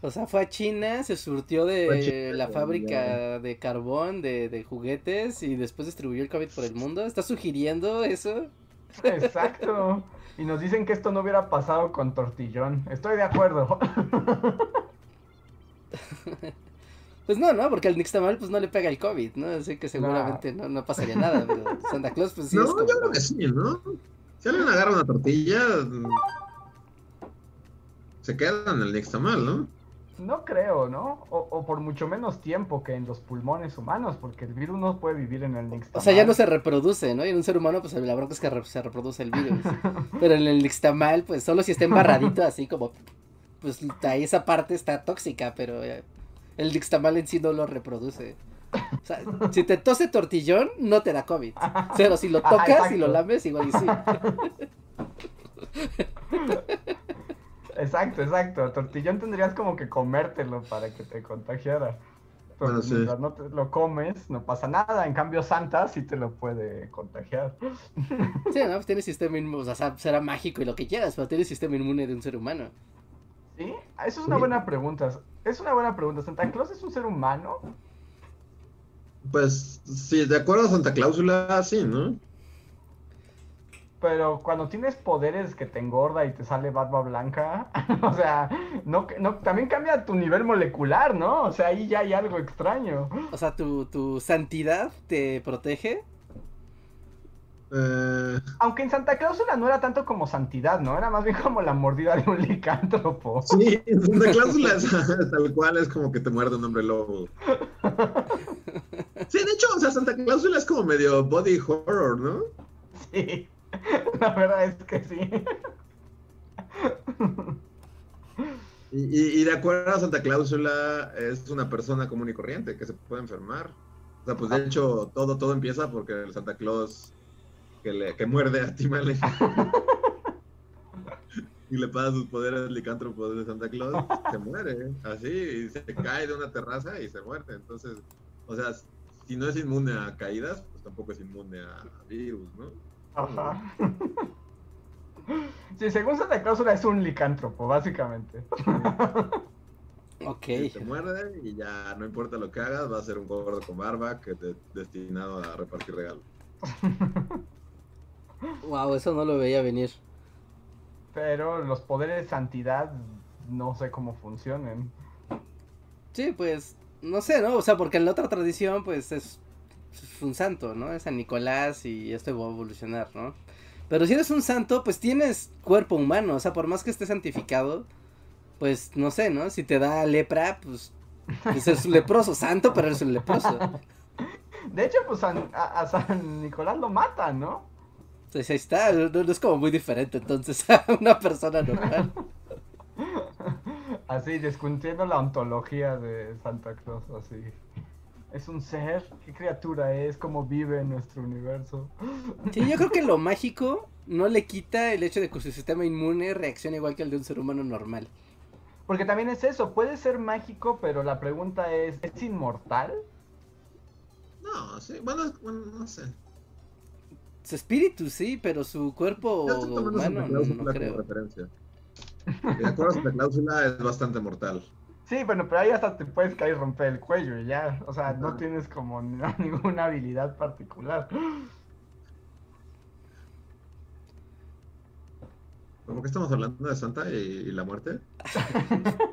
O sea, fue a China, se surtió de China, la ya. fábrica de carbón, de, de juguetes y después distribuyó el COVID por el mundo. ¿Estás sugiriendo eso? Exacto. Y nos dicen que esto no hubiera pasado con Tortillón. Estoy de acuerdo. Pues no, ¿no? Porque al Nixtamal pues no le pega el COVID, ¿no? Así que seguramente no, no pasaría nada, pero Santa Claus pues sí No, yo creo que sí, ¿no? Si alguien agarra una tortilla, mm, se queda en el Nixtamal, ¿no? No creo, ¿no? O, por mucho menos tiempo que en los pulmones humanos, porque el virus no puede vivir en el nixtamal. O sea, ya no se reproduce, ¿no? Y en un ser humano, pues la bronca es que se reproduce el virus. Pero en el nixtamal, pues solo si está embarradito así como, pues ahí esa parte está tóxica, pero eh, el nixtamal en sí no lo reproduce. O sea, si te tose tortillón, no te da COVID. Pero si lo tocas y lo lames, igual y sí. Exacto, exacto. Tortillón tendrías como que comértelo para que te contagiara. Pero mientras no te lo comes, no pasa nada. En cambio, Santa sí te lo puede contagiar. Sí, ¿no? Pues tiene sistema inmune, o sea, será mágico y lo que quieras, pero tiene sistema inmune de un ser humano. ¿Sí? Eso es una buena pregunta. Es una buena pregunta. ¿Santa Claus es un ser humano? Pues, sí, de acuerdo a Santa Cláusula, sí, ¿no? pero cuando tienes poderes que te engorda y te sale barba blanca, o sea, no, no, también cambia tu nivel molecular, ¿no? O sea, ahí ya hay algo extraño. O sea, tu, tu santidad te protege. Eh. Aunque en Santa Cláusula no era tanto como santidad, ¿no? Era más bien como la mordida de un licántropo. Sí, en Santa Cláusula es, tal cual es como que te muerde un hombre lobo. Sí, de hecho, o sea, Santa Cláusula es como medio body horror, ¿no? Sí. La verdad es que sí. Y, de acuerdo a Santa Cláusula, es una persona común y corriente que se puede enfermar. O sea, pues de hecho, todo, todo empieza porque el Santa Claus que, le, que muerde a Timale y le pasa sus poderes licántropos de Santa Claus, se muere. Así, y se cae de una terraza y se muere. Entonces, o sea, si no es inmune a caídas, pues tampoco es inmune a virus, ¿no? Ajá. Sí, según Santa Cláusula es un licántropo, básicamente. Ok. te muerde y ya no importa lo que hagas, va a ser un gordo con barba que te destinado a repartir regalos. wow, eso no lo veía venir. Pero los poderes de santidad no sé cómo funcionen. Sí, pues, no sé, ¿no? O sea, porque en la otra tradición, pues es es un santo, ¿no? Es San Nicolás y esto va a evolucionar, ¿no? Pero si eres un santo, pues tienes cuerpo humano, o sea, por más que estés santificado, pues no sé, ¿no? Si te da lepra, pues, pues es un leproso, santo, pero eres un leproso. De hecho, pues a, San Nicolás lo matan, ¿no? Pues ahí está, no, es como muy diferente entonces a una persona normal. Así, discutiendo la ontología de Santa Claus, así. ¿Es un ser? ¿Qué criatura es? ¿Cómo vive en nuestro universo? Sí, yo creo que lo mágico no le quita el hecho de que su sistema inmune reaccione igual que el de un ser humano normal. Porque también es eso, puede ser mágico, pero la pregunta es, ¿es inmortal? No, sí, bueno, no sé. Su espíritu sí, pero su cuerpo humano no, no creo. Referencia. De acuerdo la cláusula es bastante mortal. Sí, bueno, pero ahí hasta te puedes caer y romper el cuello y ya. O sea, no tienes como ninguna habilidad particular. ¿Por qué estamos hablando de Santa y, la muerte?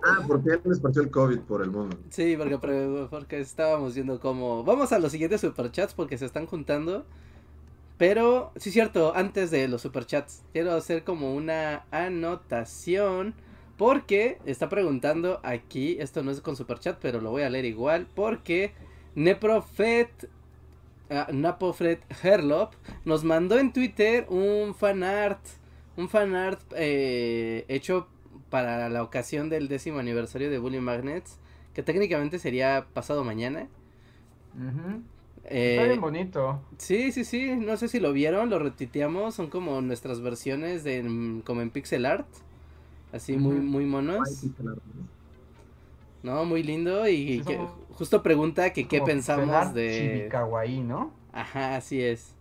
ah, porque él les partió el COVID por el mundo. Sí, porque, porque estábamos viendo cómo... Vamos a los siguientes superchats porque se están juntando. Pero, sí cierto, antes de los superchats, quiero hacer como una anotación porque está preguntando aquí, esto no es con super chat, pero lo voy a leer igual. Porque Neprofet, uh, Napofred Herlop nos mandó en Twitter un fanart. Un fanart eh, hecho para la ocasión del décimo aniversario de Bully Magnets. Que técnicamente sería pasado mañana. Eh, Está bien bonito. Sí, sí, sí. No sé si lo vieron, lo retiteamos. Son como nuestras versiones de como en pixel art así muy, muy monos. No, muy lindo y que, justo pregunta que qué pensamos de... Kawaii, ¿no? Ajá, así es.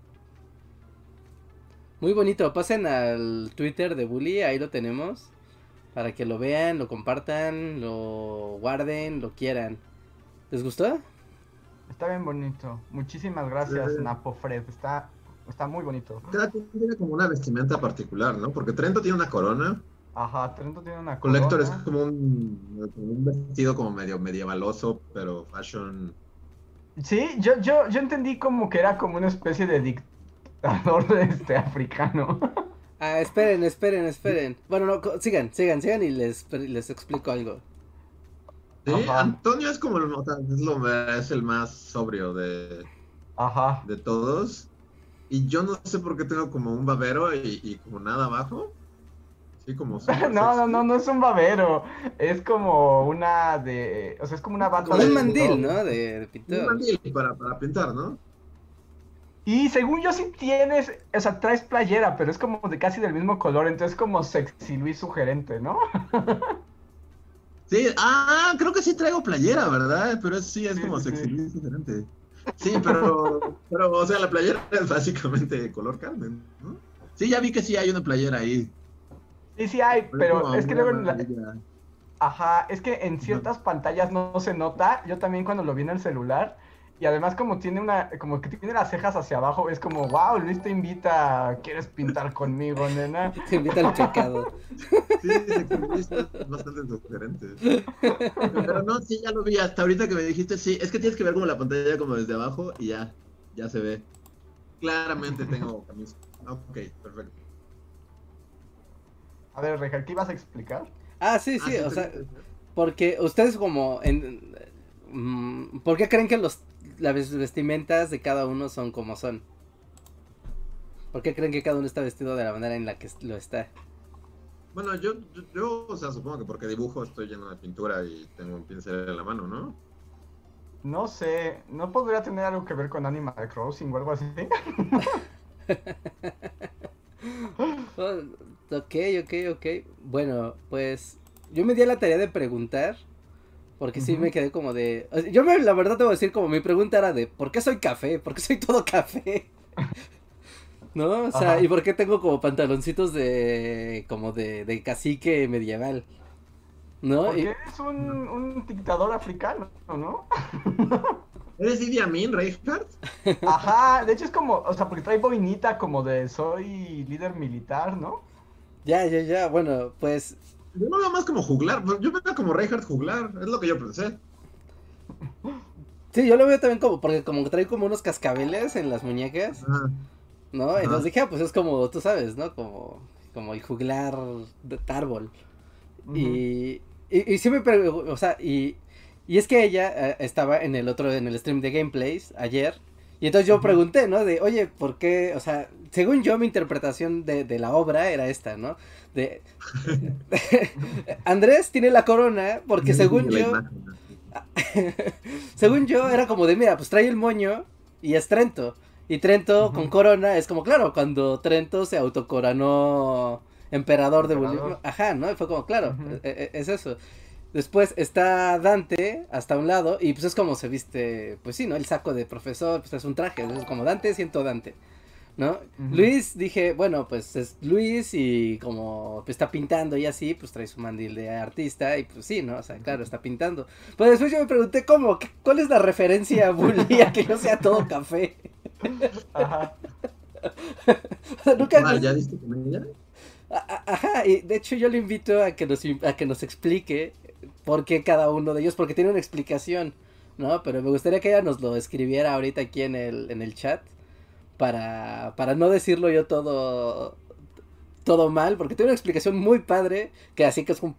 Muy bonito, pasen al Twitter de Bully, ahí lo tenemos. Para que lo vean, lo compartan, lo guarden, lo quieran. ¿Les gustó? Está bien bonito. Muchísimas gracias, Napo Fred. Está, está muy bonito. Tiene como una vestimenta particular, ¿no? Porque Trento tiene una corona Ajá, Trento tiene una Collector es como un, un, vestido como medio medievaloso, pero fashion. Sí, yo, yo, yo entendí como que era como una especie de dictador este, africano. Ah, esperen, esperen, esperen. Bueno, no, sigan, sigan, sigan y les, les explico algo. Sí, Antonio es como el, es, lo, es el más sobrio de, Ajá. de todos. Y yo no sé por qué tengo como un babero y, como nada abajo. Sí, como. no, no, no, no es un babero. Es como una de. O sea, es como una bata. Como un mandil, ¿no? De, de pintar. Un mandil para, para pintar, ¿no? Y según yo sí tienes, o sea, traes playera, pero es como de casi del mismo color, entonces como sexy Luis sugerente, ¿no? sí, ah, creo que sí traigo playera, ¿verdad? Pero sí es como sexy Luis sugerente. Sí, pero, pero, o sea, la playera es básicamente color Carmen, ¿no? Sí, ya vi que sí hay una playera ahí. Sí, sí hay, pero, es que luego en la... Ajá, es que en ciertas pantallas no se nota. Yo también cuando lo vi en el celular, y además como tiene una, como que tiene las cejas hacia abajo, es como, wow, Luis te invita, ¿quieres pintar conmigo, nena? Te invita al pecado. Sí, es bastante diferente. Pero no, sí, ya lo vi, hasta ahorita que me dijiste, sí, es que tienes que ver como la pantalla como desde abajo y ya, ya se ve. Claramente tengo camisa. Ok, perfecto. A ver, Reja, ¿qué ibas a explicar? Ah, sí, sí, ah, o sea, porque ustedes como en, mm, ¿Por qué creen que los las vestimentas de cada uno son como son. ¿Por qué creen que cada uno está vestido de la manera en la que lo está? Bueno, yo, yo, o sea, supongo que porque dibujo estoy lleno de pintura y tengo un pincel en la mano, ¿no? No sé, ¿no podría tener algo que ver con Animal Crossing o algo así? ok, ok, ok. Bueno, pues yo me di a la tarea de preguntar porque sí me quedé como de. Yo me, la verdad te voy a decir, como mi pregunta era de: ¿por qué soy café? ¿Por qué soy todo café? ¿No? O sea, ¿y por qué tengo como pantaloncitos de. como de, de cacique medieval? ¿No? Porque eres un, un dictador africano, ¿no? ¿Eres Idi Amin, Reinhardt? Ajá, de hecho es como, o sea, porque trae boinita como de soy líder militar, ¿no? Ya, ya, ya, bueno, pues yo no veo más como juglar. Yo veo como Reinhardt juglar. Es lo que yo pensé. Sí, yo lo veo también como, porque como trae como unos cascabeles en las muñecas. ¿No? Entonces dije, ah, pues es como, tú sabes, ¿no? Como, como el juglar de árbol. y, y, y, sí me o sea, y, y es que ella eh, estaba en el otro, en el stream de gameplays ayer. Y entonces yo pregunté, ¿no? De, oye, ¿por qué? O sea, según yo, mi interpretación de, de la obra era esta, ¿no? De, Andrés tiene la corona porque según yo... según yo era como de, mira, pues trae el moño y es Trento. Y Trento con corona es como, claro, cuando Trento se autocoronó emperador de Bolivia. Ajá, ¿no? Y fue como, claro, e, e, es eso. Después está Dante hasta un lado y pues es como se viste, pues sí, ¿no? El saco de profesor, pues es un traje, es como Dante, siento Dante. ¿no? Luis, dije, bueno, pues es Luis y como está pintando y así, pues trae su mandil de artista y pues sí, ¿no? O sea, claro, está pintando. Pero después yo me pregunté, ¿cómo? ¿Cuál es la referencia a que no sea todo café? Ajá. ¿Nunca ¿Ya diste con ella? Ajá, y de hecho yo le invito a que nos, a que nos explique por qué cada uno de ellos, porque tiene una explicación, ¿no? Pero me gustaría que ella nos lo escribiera ahorita aquí en el, en el chat para, para no decirlo yo todo, todo mal, porque tiene una explicación muy padre, que así que es como...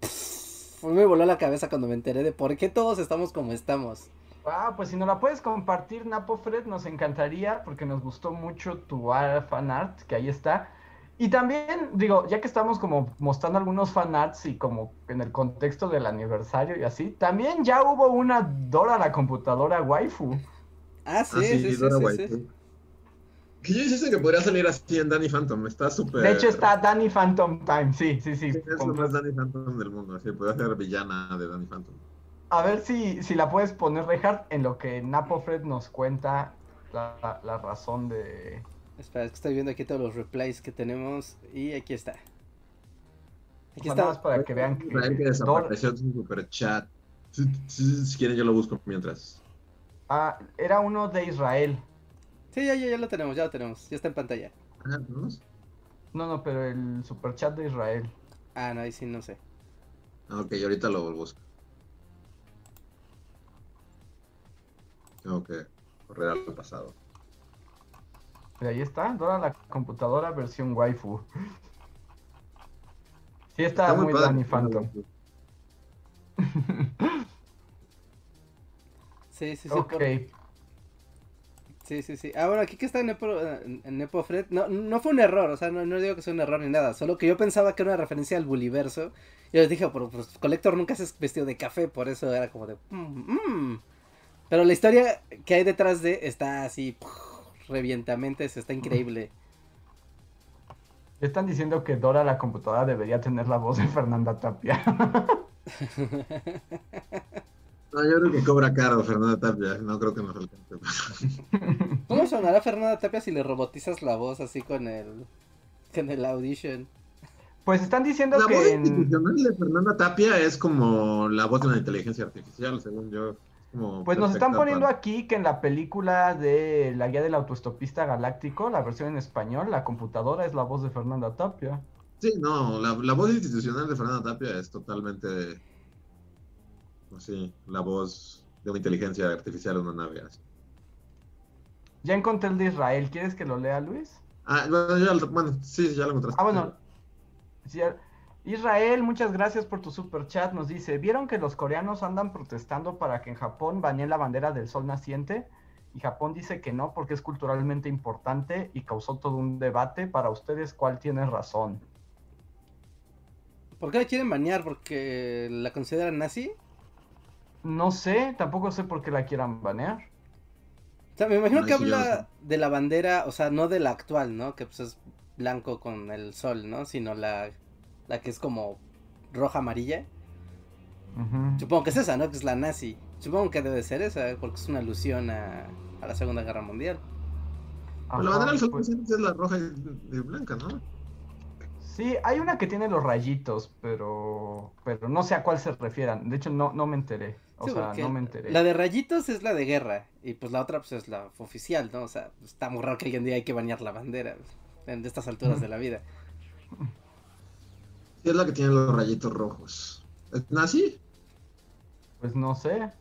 me voló la cabeza cuando me enteré de por qué todos estamos como estamos. Ah, pues si nos la puedes compartir, Napo Fred, nos encantaría, porque nos gustó mucho tu fan art, que ahí está. Y también, digo, ya que estamos como mostrando algunos fanarts y como en el contexto del aniversario y así, también ya hubo una Dora la computadora waifu. Ah, sí, ah, sí, sí, sí, sí, que yo dijiste que podría salir así en Danny Phantom, está súper... De hecho está Danny Phantom Time, sí, sí, sí. es lo más Danny Phantom del mundo, así puede ser villana de Danny Phantom. A ver si, si la puedes poner, Reinhardt, en lo que Napofred nos cuenta la, la, razón de... Espera, es que estoy viendo aquí todos los replays que tenemos y aquí está. Aquí está. Más para que vean que... que desapareció su super chat. Si quieren yo lo busco mientras. Ah, era uno de Israel. Sí, ya, ya, ya lo tenemos, ya lo tenemos. Ya está en pantalla. No, no, pero el superchat de Israel. Ah, no, ahí sí no sé. Ah, ok, ahorita lo busco. Tengo que correr al pasado. Y ahí está, Dora la computadora versión waifu. Sí está, muy, muy Danny Phantom. Sí, sí, sí. Ok. Sí, sí, sí. Ah, bueno, aquí que está Nepo, Nepofred, no, no fue un error, o sea, no, no, digo que sea un error ni nada, solo que yo pensaba que era una referencia al Buliverso. Y les dije, pero pues, Collector nunca se vestido de café, por eso era como de... Mm, mm". Pero la historia que hay detrás de está así, revientamente, está increíble. Están diciendo que Dora la computadora debería tener la voz de Fernanda Tapia. No, yo creo que cobra caro Fernanda Tapia, no creo que nos alcance. ¿Cómo sonará Fernanda Tapia si le robotizas la voz así con el, con el audition? Pues están diciendo la que. La voz institucional de Fernanda Tapia es como la voz de una inteligencia artificial, según yo. Pues nos están poniendo aquí que en la película de La Guía del Autoestopista Galáctico, la versión en español, la computadora es la voz de Fernanda Tapia. Sí, no, la, la voz institucional de Fernanda Tapia es totalmente Sí, la voz de una inteligencia artificial en una nave. Así. Ya encontré el de Israel. ¿Quieres que lo lea, Luis? Ah, bueno, ya, bueno sí, ya lo encontraste. Ah, bueno. Israel, muchas gracias por tu super chat. Nos dice, ¿vieron que los coreanos andan protestando para que en Japón baneen la bandera del sol naciente? Y Japón dice que no porque es culturalmente importante y causó todo un debate. Para ustedes, ¿cuál tiene razón? ¿Por qué la quieren banear? ¿Porque la consideran nazi? No sé, tampoco sé por qué la quieran banear. O sea, me imagino que habla de la bandera, o sea, no de la actual, ¿no? Que pues es blanco con el sol, ¿no? Sino la, la que es como roja amarilla. Supongo que es esa, ¿no? Que es la nazi. Supongo que debe ser esa, porque es una alusión a, la Segunda Guerra Mundial. la bandera del sol pues es la roja y blanca, ¿no? Sí, hay una que tiene los rayitos, pero pero no sé a cuál se refieran. De hecho, no, no me enteré. O sea, no me enteré. La de rayitos es la de guerra y pues la otra pues es la oficial, ¿no? O sea, está muy raro que hoy en día hay que bañar la bandera en estas alturas de la vida. Sí, es la que tiene los rayitos rojos. ¿Es nazi? Pues no sé.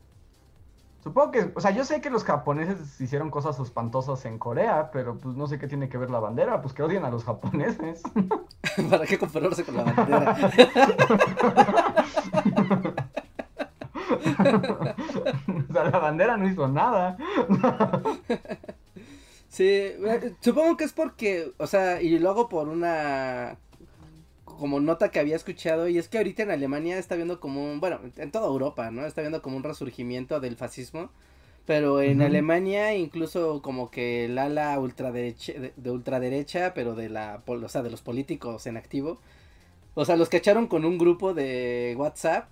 Supongo que, o sea, yo sé que los japoneses hicieron cosas espantosas en Corea, pero pues no sé qué tiene que ver la bandera, pues que odian a los japoneses. ¿Para qué compararse con la bandera? o sea, la bandera no hizo nada. sí, eh, supongo que es porque, o sea, y lo hago por una como nota que había escuchado, y es que ahorita en Alemania está viendo como un, bueno, en toda Europa, ¿no? Está viendo como un resurgimiento del fascismo, pero en Alemania incluso como que el ala ultraderecha, de, ultraderecha, pero de la, o sea, de los políticos en activo, o sea, los cacharon con un grupo de WhatsApp,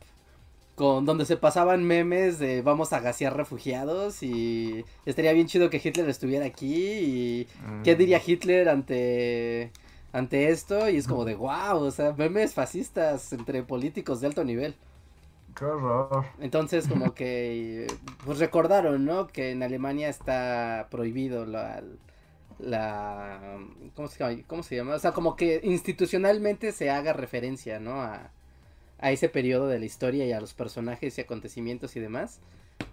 con donde se pasaban memes de vamos a gasear refugiados y estaría bien chido que Hitler estuviera aquí y qué mm. diría Hitler ante ante esto y es como de wow, o sea, memes fascistas entre políticos de alto nivel. Qué horror. Entonces como que pues recordaron, ¿no? Que en Alemania está prohibido la, la ¿cómo se, llama? ¿cómo se llama? O sea, como que institucionalmente se haga referencia, ¿no? A, a ese periodo de la historia y a los personajes y acontecimientos y demás.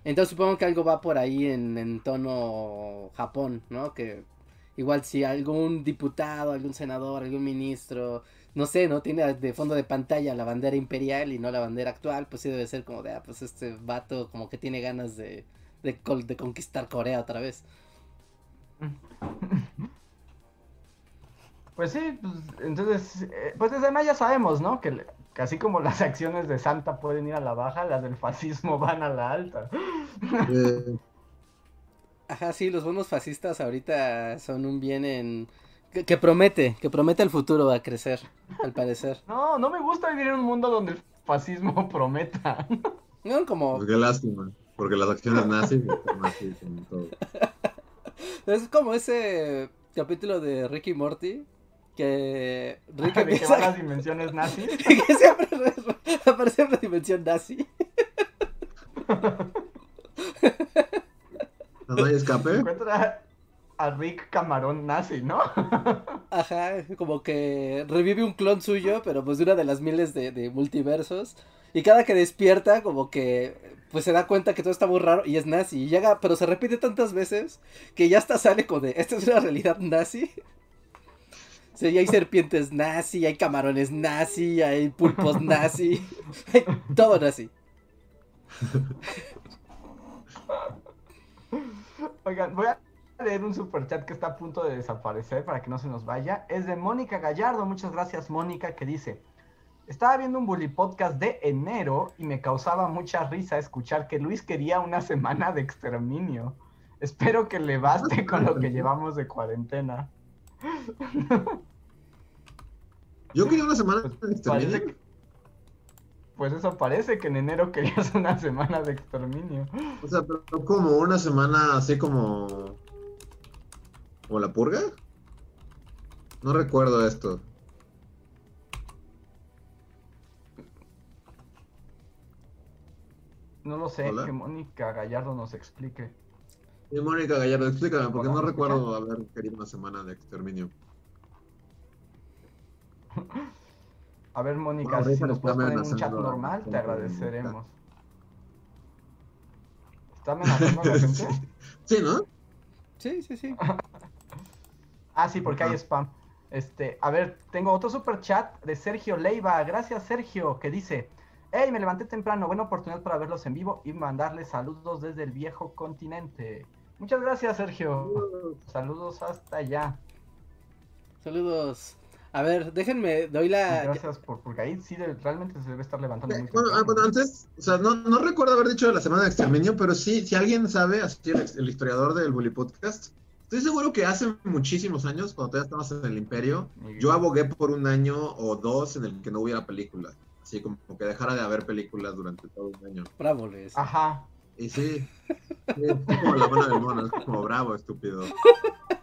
Entonces supongo que algo va por ahí en, en tono Japón, ¿no? Que Igual si algún diputado, algún senador, algún ministro, no sé, ¿no? Tiene de fondo de pantalla la bandera imperial y no la bandera actual, pues sí debe ser como de, ah, pues este vato como que tiene ganas de, de, de conquistar Corea otra vez. Pues sí, pues entonces, eh, pues desde más ya sabemos, ¿no? Que, así como las acciones de Santa pueden ir a la baja, las del fascismo van a la alta. Ajá, sí, los bonos fascistas ahorita son un bien en... Que, promete, que promete el futuro a crecer, al parecer. No, no me gusta vivir en un mundo donde el fascismo prometa. No, como... Pues qué lástima, porque las acciones nazis son todo. Es como ese capítulo de Ricky Morty, que Rick empieza... las dimensiones nazis. que siempre aparece en la dimensión nazi. ¿No hay escape? Encuentra a Rick Camarón nazi, ¿no? Ajá, como que revive un clon suyo, pero pues de una de las miles de, de multiversos. Y cada que despierta, como que pues se da cuenta que todo está muy raro y es nazi. Y llega, pero se repite tantas veces que ya hasta sale con de, esta es una realidad nazi. O hay serpientes nazi, hay camarones nazi, hay pulpos nazi, hay todo nazi. Oigan, voy a leer un super chat que está a punto de desaparecer para que no se nos vaya. Es de Mónica Gallardo. Muchas gracias, Mónica, que dice: Estaba viendo un bully podcast de enero y me causaba mucha risa escuchar que Luis quería una semana de exterminio. Espero que le baste con lo que llevamos de cuarentena. Yo quería una semana pues, de exterminio. Pues eso parece que en enero querías una semana de exterminio. O sea, pero como una semana así como. como la purga. No recuerdo esto. No lo sé, que Mónica Gallardo nos explique. Sí, Mónica Gallardo, explícame, porque no recuerdo haber querido una semana de exterminio. A ver, Mónica, si nos puedes poner un chat normal, te agradeceremos. ¿Está amenazando a la gente? Sí, ¿no? Sí, sí, sí. ah, sí, porque hay spam. Este, a ver, tengo otro super chat de Sergio Leiva. Gracias, Sergio, que dice: Hey, me levanté temprano, buena oportunidad para verlos en vivo y mandarles saludos desde el viejo continente. Muchas gracias, Sergio. Saludos hasta allá. Saludos. A ver, déjenme, doy la... Gracias por, porque ahí sí realmente se debe estar levantando muy bueno, ah, bueno, antes, o sea, no, no, recuerdo haber dicho de la semana de exterminio, pero sí, si alguien sabe, así el, el historiador del Bully Podcast, estoy seguro que hace muchísimos años, cuando todavía estábamos en el Imperio, yo abogué por un año o dos en el que no hubiera película. Así como que dejara de haber películas durante todo un año. Bravo, Luis. Ajá. Y sí, es como la mano del mono, es como bravo, estúpido.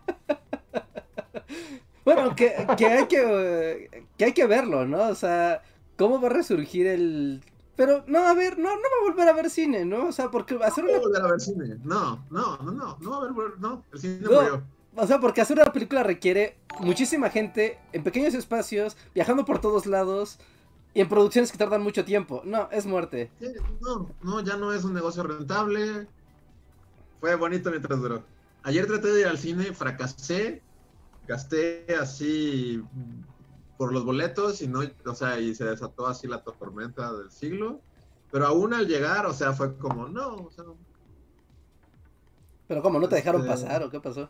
Bueno, que, que, hay que, que hay que verlo, ¿no? O sea, ¿cómo va a resurgir el... Pero, no, a ver, no, no va a volver a ver cine, ¿no? O sea, porque hacer una... No va a volver a ver cine, no, no, no, no, no va a no, el cine no, murió. O sea, porque hacer una película requiere muchísima gente en pequeños espacios, viajando por todos lados y en producciones que tardan mucho tiempo. No, es muerte. no, no, ya no es un negocio rentable. Fue bonito mientras duró. Ayer traté de ir al cine, fracasé, gasté así por los boletos y no, o sea, y se desató así la tormenta del siglo. Pero aún al llegar, o sea, fue como, no, o sea. Pero ¿cómo? ¿No te dejaron este, pasar o qué pasó?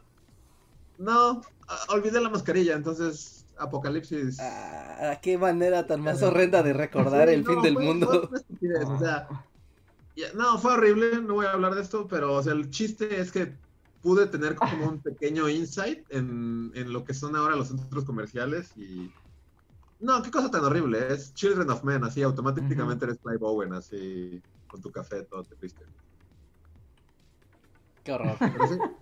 No, olvidé la mascarilla, entonces Apocalipsis. Ah, qué manera tan más horrenda de recordar el fin del mundo. o sea, no, fue horrible, no voy a hablar de esto, pero o sea, el chiste es que pude tener como un pequeño insight en, en lo que son ahora los centros comerciales y... No, qué cosa tan horrible, es Children of Men, así automáticamente eres Clive Owen, así con tu café todo te triste. Qué horror.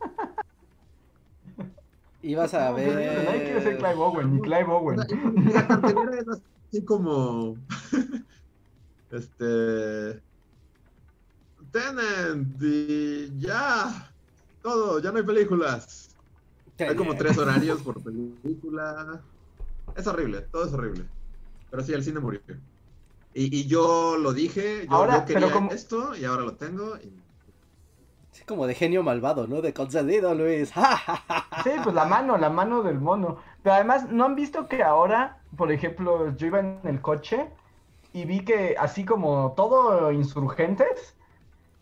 Ibas a ver. Nadie quiere ser Clive Owen, ni Clive Owen. La, cartelera es así como. este. Tenant y ya. Todo, ya no hay películas. Hay como tres horarios por película. Es horrible, todo es horrible. Pero sí, el cine murió. Y, y yo lo dije, yo, ahora, quería esto y ahora lo tengo. Y como de genio malvado, ¿no? De concedido, Luis. sí, pues la mano, la mano del mono. Pero además, ¿no han visto que ahora, por ejemplo, yo iba en el coche y vi que así como todo insurgentes,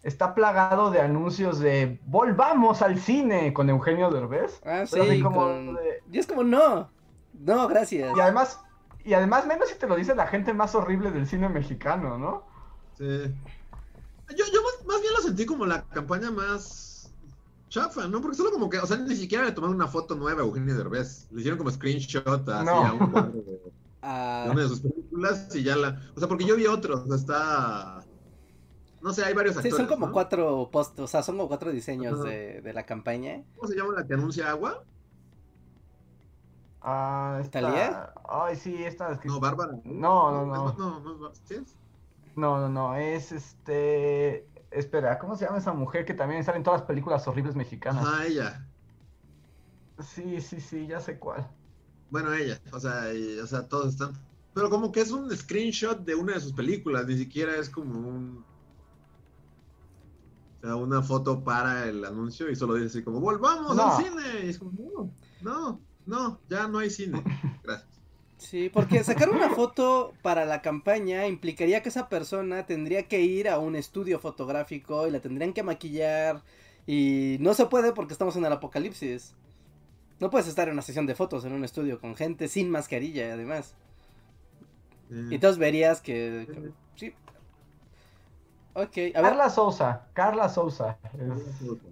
está plagado de anuncios de volvamos al cine con Eugenio Derbez. Ah, sí, y es como no, no, gracias. Y además, y además menos si te lo dice la gente más horrible del cine mexicano, ¿no? Sí. Yo, yo más, bien lo sentí como la campaña más chafa, ¿no? Porque solo como que, o sea, ni siquiera le tomaron una foto nueva a Eugenio Derbez. Le hicieron como screenshot así a un cuadro ah. de, una de sus películas y ya la... O sea, porque yo vi otros, o sea, está... No sé, hay varios actores, Sí, son como cuatro posts, o sea, son como cuatro diseños de, de, la campaña. ¿Cómo se llama la que anuncia agua? Ah, esta... Ay, sí, esta... Es que... No, Bárbara. No, no, no. No, no, no, ¿sí es? No, no, no, es este... Espera, ¿cómo se llama esa mujer que también sale en todas las películas horribles mexicanas? Ah, ella. Sí, sí, sí, ya sé cuál. Bueno, ella, o sea, o sea, todos están. Pero como que es un screenshot de una de sus películas, ni siquiera es como un. Una foto para el anuncio y solo dice así como, volvamos al cine. Y es como, no, no, no, ya no hay cine. Gracias. Sí, porque sacar una foto para la campaña implicaría que esa persona tendría que ir a un estudio fotográfico y la tendrían que maquillar y no se puede porque estamos en el apocalipsis. No puedes estar en una sesión de fotos en un estudio con gente sin mascarilla, además. Y entonces verías que, sí. Ok, a ver. Carla Sousa, Carla Sousa.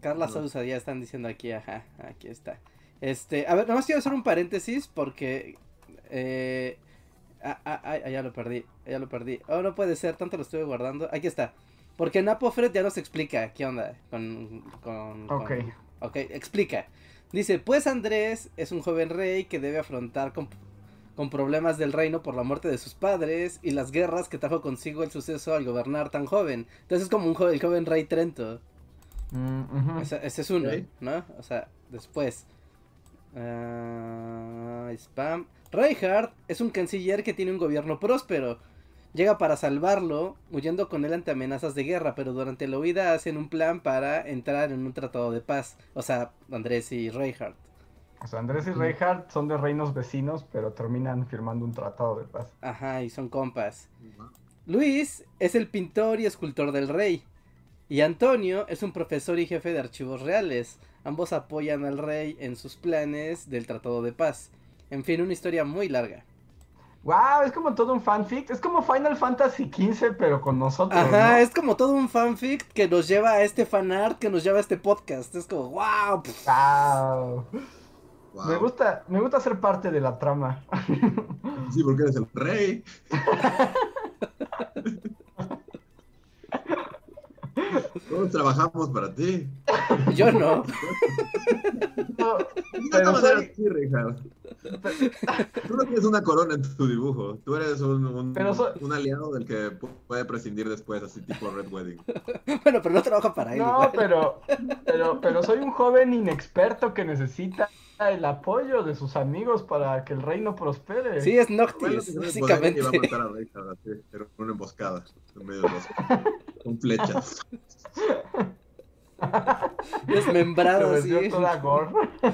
Carla Sousa, ya están diciendo aquí, ajá, aquí está. Este, a ver, nomás quiero hacer un paréntesis porque eh, ah, ah, ah, ya lo perdí, ya lo perdí. Oh, no puede ser, tanto lo estuve guardando. Aquí está. Porque Napofred ya nos explica qué onda con... con ok. ok, explica. Dice, pues Andrés es un joven rey que debe afrontar con, con, problemas del reino por la muerte de sus padres y las guerras que trajo consigo el suceso al gobernar tan joven. Entonces es como un joven, el joven rey Trento. Mm, ese, es uno, ¿no? O sea, después. spam. Reinhardt es un canciller que tiene un gobierno próspero. Llega para salvarlo, huyendo con él ante amenazas de guerra, pero durante la huida hacen un plan para entrar en un tratado de paz. O sea, Andrés y Reinhardt. O sea, Andrés y Reinhardt son de reinos vecinos, pero terminan firmando un tratado de paz. Ajá, y son compas. Luis es el pintor y escultor del rey. Y Antonio es un profesor y jefe de archivos reales. Ambos apoyan al rey en sus planes del tratado de paz. En fin, una historia muy larga. Wow, es como todo un fanfic. Es como Final Fantasy XV, pero con nosotros. Ajá, es como todo un fanfic que nos lleva a este fanart, que nos lleva a este podcast. Es como, wow. Wow. Me gusta, me gusta ser parte de la trama. Sí, porque eres el rey. Todos trabajamos para ti. Yo no. no pero soy... así, Richard. Tú no tienes una corona en tu dibujo. Tú eres un, un, aliado del que puede prescindir después, así tipo Red Wedding. bueno, pero no trabaja para él. No, pero, pero, pero soy un joven inexperto que necesita el apoyo de sus amigos para que el reino prospere. Sí, es Noctis, básicamente. Iba a matar a Richard, así, era una emboscada en medio de los, con flechas. Desmembrado, sí. toda gore.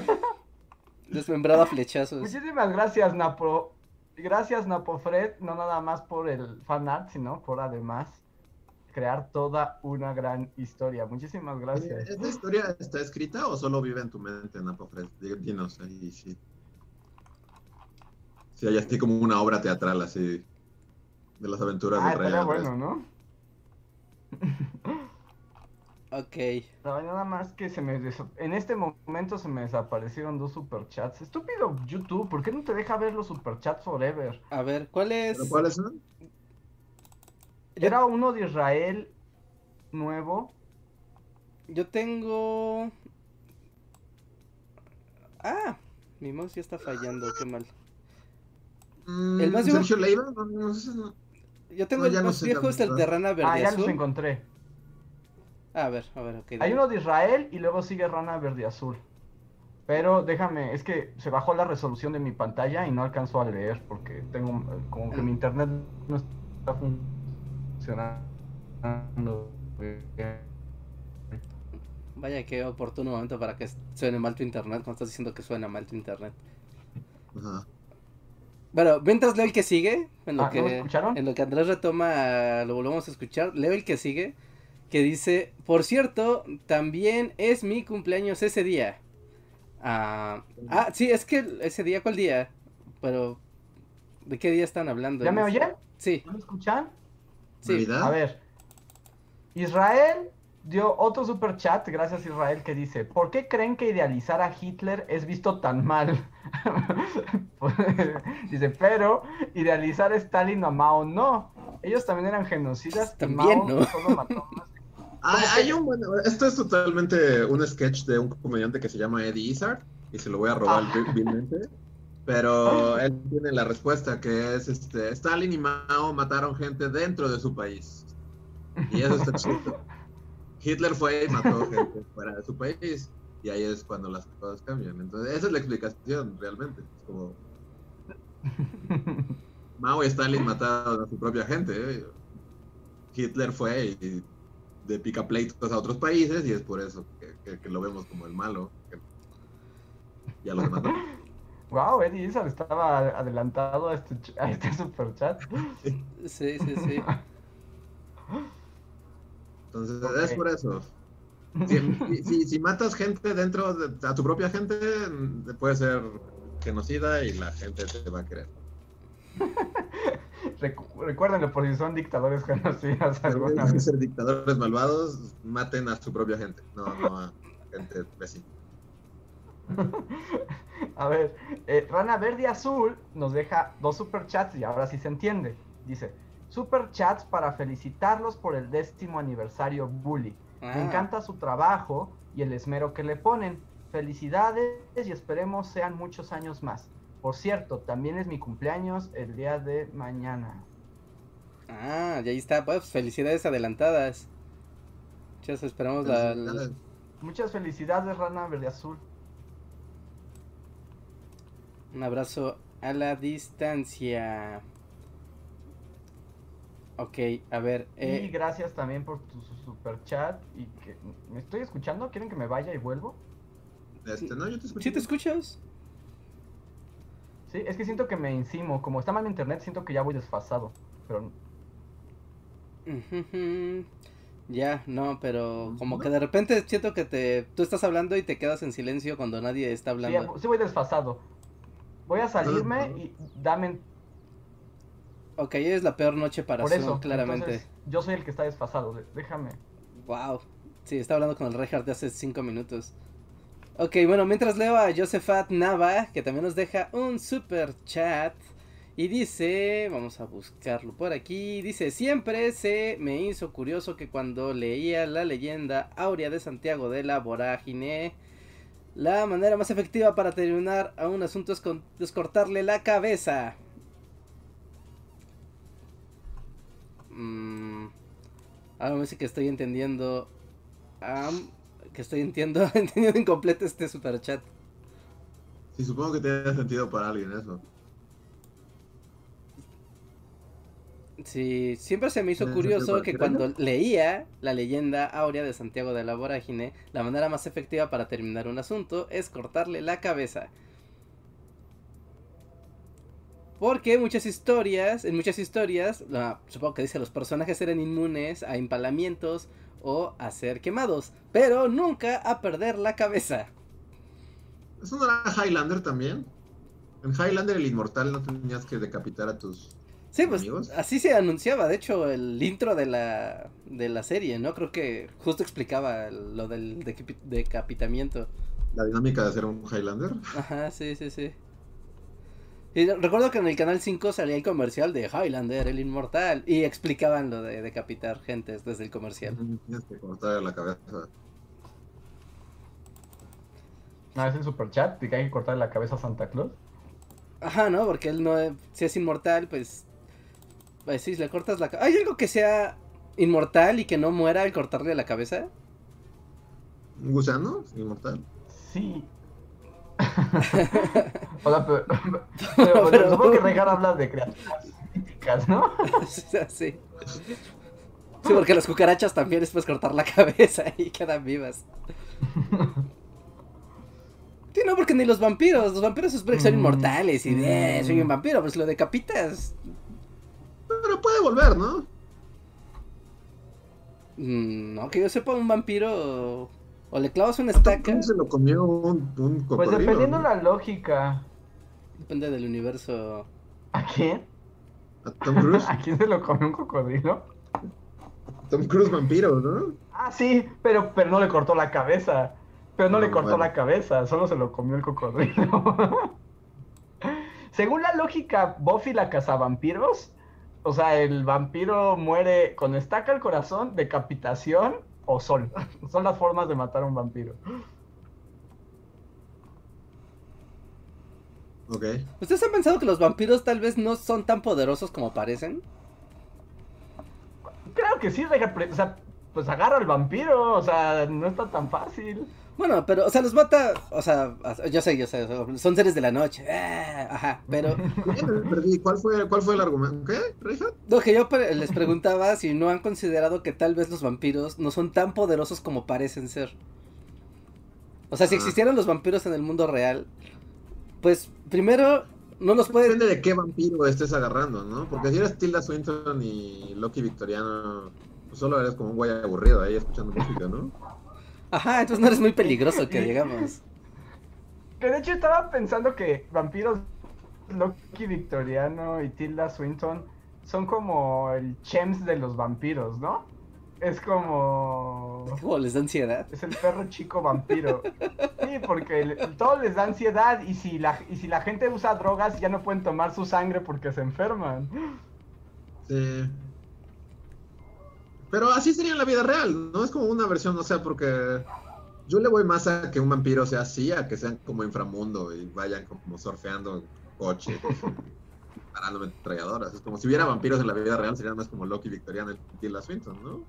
Desmembrado a flechazos. Muchísimas gracias, Napo. Gracias, Napofred, no nada más por el fanart, sino por además crear toda una gran historia. Muchísimas gracias. ¿Esta historia está escrita o solo vive en tu mente, Napofred? Dinos ahí, sí. Si hay así como una obra teatral así de las aventuras ah, de Rey. bueno, ¿no? Ok. nada más que se me... En este momento se me desaparecieron dos superchats. Estúpido YouTube, ¿por qué no te deja ver los superchats forever? A ver, ¿cuál es? ¿Cuáles son? Era uno de Israel nuevo. Yo tengo... Ah, mi mouse ya está fallando, qué mal. Mm, el más viejo... Yo tengo el más viejo, es el Terrana Verde Ah, ya los encontré. A ver, a ver, ok. Hay uno de Israel y luego sigue Rana Verde Azul. Pero déjame, es que se bajó la resolución de mi pantalla y no alcanzo a leer porque tengo como que mi internet no está funcionando. Vaya que oportuno momento para que suene mal tu internet, cuando estás diciendo que suena mal tu internet. Ajá. Bueno, mientras leo el que sigue, en lo, ah, que, en lo que Andrés retoma, lo volvemos a escuchar, leo el que sigue que dice, por cierto, también es mi cumpleaños ese día. ah, ah sí, es que ese día, ¿cuál día? Pero, ¿de qué día están hablando? ¿Ya me oyen? Sí. ¿Me escuchan? Sí. A ver. Israel dio otro super chat, gracias Israel, que dice, ¿por qué creen que idealizar a Hitler es visto tan mal? dice, pero idealizar a Stalin o a Mao no. Ellos también eran genocidas. También, ¿no? hay un bueno, esto es totalmente un sketch de un comediante que se llama Eddie Izzard y se lo voy a robar ah. vilmente. Pero él tiene la respuesta que es este Stalin y Mao mataron gente dentro de su país. Y eso está chido. Hitler fue y mató gente fuera de su país. Y ahí es cuando las cosas cambian. Entonces, esa es la explicación realmente. Es como Mao y Stalin mataron a su propia gente. ¿eh? Hitler fue y de pica pleitos a otros países y es por eso que, lo vemos como el malo. ya lo demandó. Wow, Eddie Izzard estaba adelantado a este, a este super chat. Sí, sí, sí. Entonces, es por eso. Si, si, matas gente dentro de a tu propia gente, puede ser genocida y la gente te va a querer. Recuérdenlo por si son dictadores genocidas. Si ser dictadores malvados, maten a su propia gente, no, no a gente vecina. A ver, eh, Rana Verde Azul nos deja dos superchats y ahora sí se entiende. Dice, superchats para felicitarlos por el décimo aniversario Bully. Me ah. encanta su trabajo y el esmero que le ponen. Felicidades y esperemos sean muchos años más. Por cierto, también es mi cumpleaños el día de mañana. Ah, y ahí está, pues felicidades adelantadas. Muchas esperamos la, Muchas felicidades, Rana Verde Azul. Un abrazo a la distancia. Ok, a ver. Eh... Y gracias también por tu super chat. Y que me estoy escuchando. ¿Quieren que me vaya y vuelvo? Este, no, yo te escucho. ¿Sí te escuchas? Sí, es que siento que me encimo. Como está mal mi internet, siento que ya voy desfasado. Pero. Ya, no, pero como que de repente siento que te tú estás hablando y te quedas en silencio cuando nadie está hablando. Sí, sí voy desfasado. Voy a salirme y dame Ok, es la peor noche para Por eso, claramente. yo soy el que está desfasado, déjame. Wow. Sí, está hablando con el Reinhardt de hace cinco minutos. Ok, bueno, mientras leo a Josephat Nava, que también nos deja un super chat. Y dice, vamos a buscarlo por aquí, dice, siempre se me hizo curioso que cuando leía la leyenda Aurea de Santiago de la Vorágine, la manera más efectiva para terminar a un asunto es, cortarle la cabeza. Mm, ahora me dice que estoy entendiendo. que estoy entendiendo, entendiendo incompleto este super chat. Sí, supongo que tiene sentido para alguien eso. Sí, siempre se me hizo curioso que cuando leía la leyenda áurea de Santiago de la Vorágine, la manera más efectiva para terminar un asunto es cortarle la cabeza. Porque muchas historias, en muchas historias, supongo que dice los personajes eran inmunes a empalamientos o a ser quemados, pero nunca a perder la cabeza. ¿Eso no era Highlander también? En Highlander el inmortal no tenías que decapitar a tus Sí, pues así se anunciaba, de hecho, el intro de la, de la serie, ¿no? Creo que justo explicaba lo del decapitamiento. La dinámica de hacer un Highlander. Ajá, sí, sí, sí. Y recuerdo que en el canal 5 salía el comercial de Highlander, el inmortal, y explicaban lo de decapitar gentes desde el comercial. Tienes que cortar la cabeza. Ah, es el super chat de que hay que cortar la cabeza a Santa Claus. Ajá, ¿no? Porque él no, si es inmortal, pues pues sí, le cortas la cabeza. ¿Hay algo que sea inmortal y que no muera al cortarle la cabeza? ¿Un gusano? ¿Inmortal? Sí. Hola, pero, pero, pero, supongo que Regar habla de criaturas míticas, ¿no? sí. Sí, porque las cucarachas también después cortar la cabeza y quedan vivas. Sí, no, porque ni los vampiros. Los vampiros es que son mm. inmortales y de, soy un vampiro, pues lo decapitas. Pero puede volver, ¿no? Mm, no, que yo sepa, un vampiro. O le clavas una estaca. ¿Cómo se lo comió un, un Pues dependiendo la lógica. Depende del universo. ¿A quién? ¿A Tom Cruise? ¿A quién se lo comió un cocodrilo? Tom Cruise vampiro, ¿no? Ah, sí, pero, pero no le cortó la cabeza. Pero no, le cortó la cabeza, solo se lo comió el cocodrilo. Según la lógica Buffy la cazavampiros, o sea, el vampiro muere con estaca al corazón, decapitación o sol. Son las formas de matar a un vampiro. Ok. ¿Ustedes han pensado que los vampiros tal vez no son tan poderosos como parecen? Creo que sí, o sea, pues agarra al vampiro, o sea, no está tan fácil. Bueno, pero, o sea, los mata, o sea, yo sé, yo sé, son seres de la noche, eh, ajá, pero... ¿Cuál fue, ¿Cuál fue el argumento? ¿Qué, Richard? No, que yo les preguntaba si no han considerado que tal vez los vampiros no son tan poderosos como parecen ser. O sea, si ah. existieran los vampiros en el mundo real, pues primero no nos puede... Depende de qué vampiro estés agarrando, ¿no? Porque si eres Tilda Swinton y Loki Victoriano, pues solo eres como un guay aburrido ahí escuchando música, ¿no? Ajá, entonces no eres muy peligroso que digamos. Que de hecho estaba pensando que vampiros Loki Victoriano y Tilda Swinton son como el Chems de los vampiros, ¿no? Es como. ¿Cómo les da ansiedad? Es el perro chico vampiro. Sí, porque todo les da ansiedad y si, la, y si la gente usa drogas ya no pueden tomar su sangre porque se enferman. Sí. Pero así sería en la vida real, ¿no? Es como una versión, o sea, porque yo le voy más a que un vampiro sea así, a que sean como inframundo y vayan como surfeando en coche, parando metralladoras. Es como si hubiera vampiros en la vida real, serían más como Loki, Victoriano y Tilda Swinton, ¿no?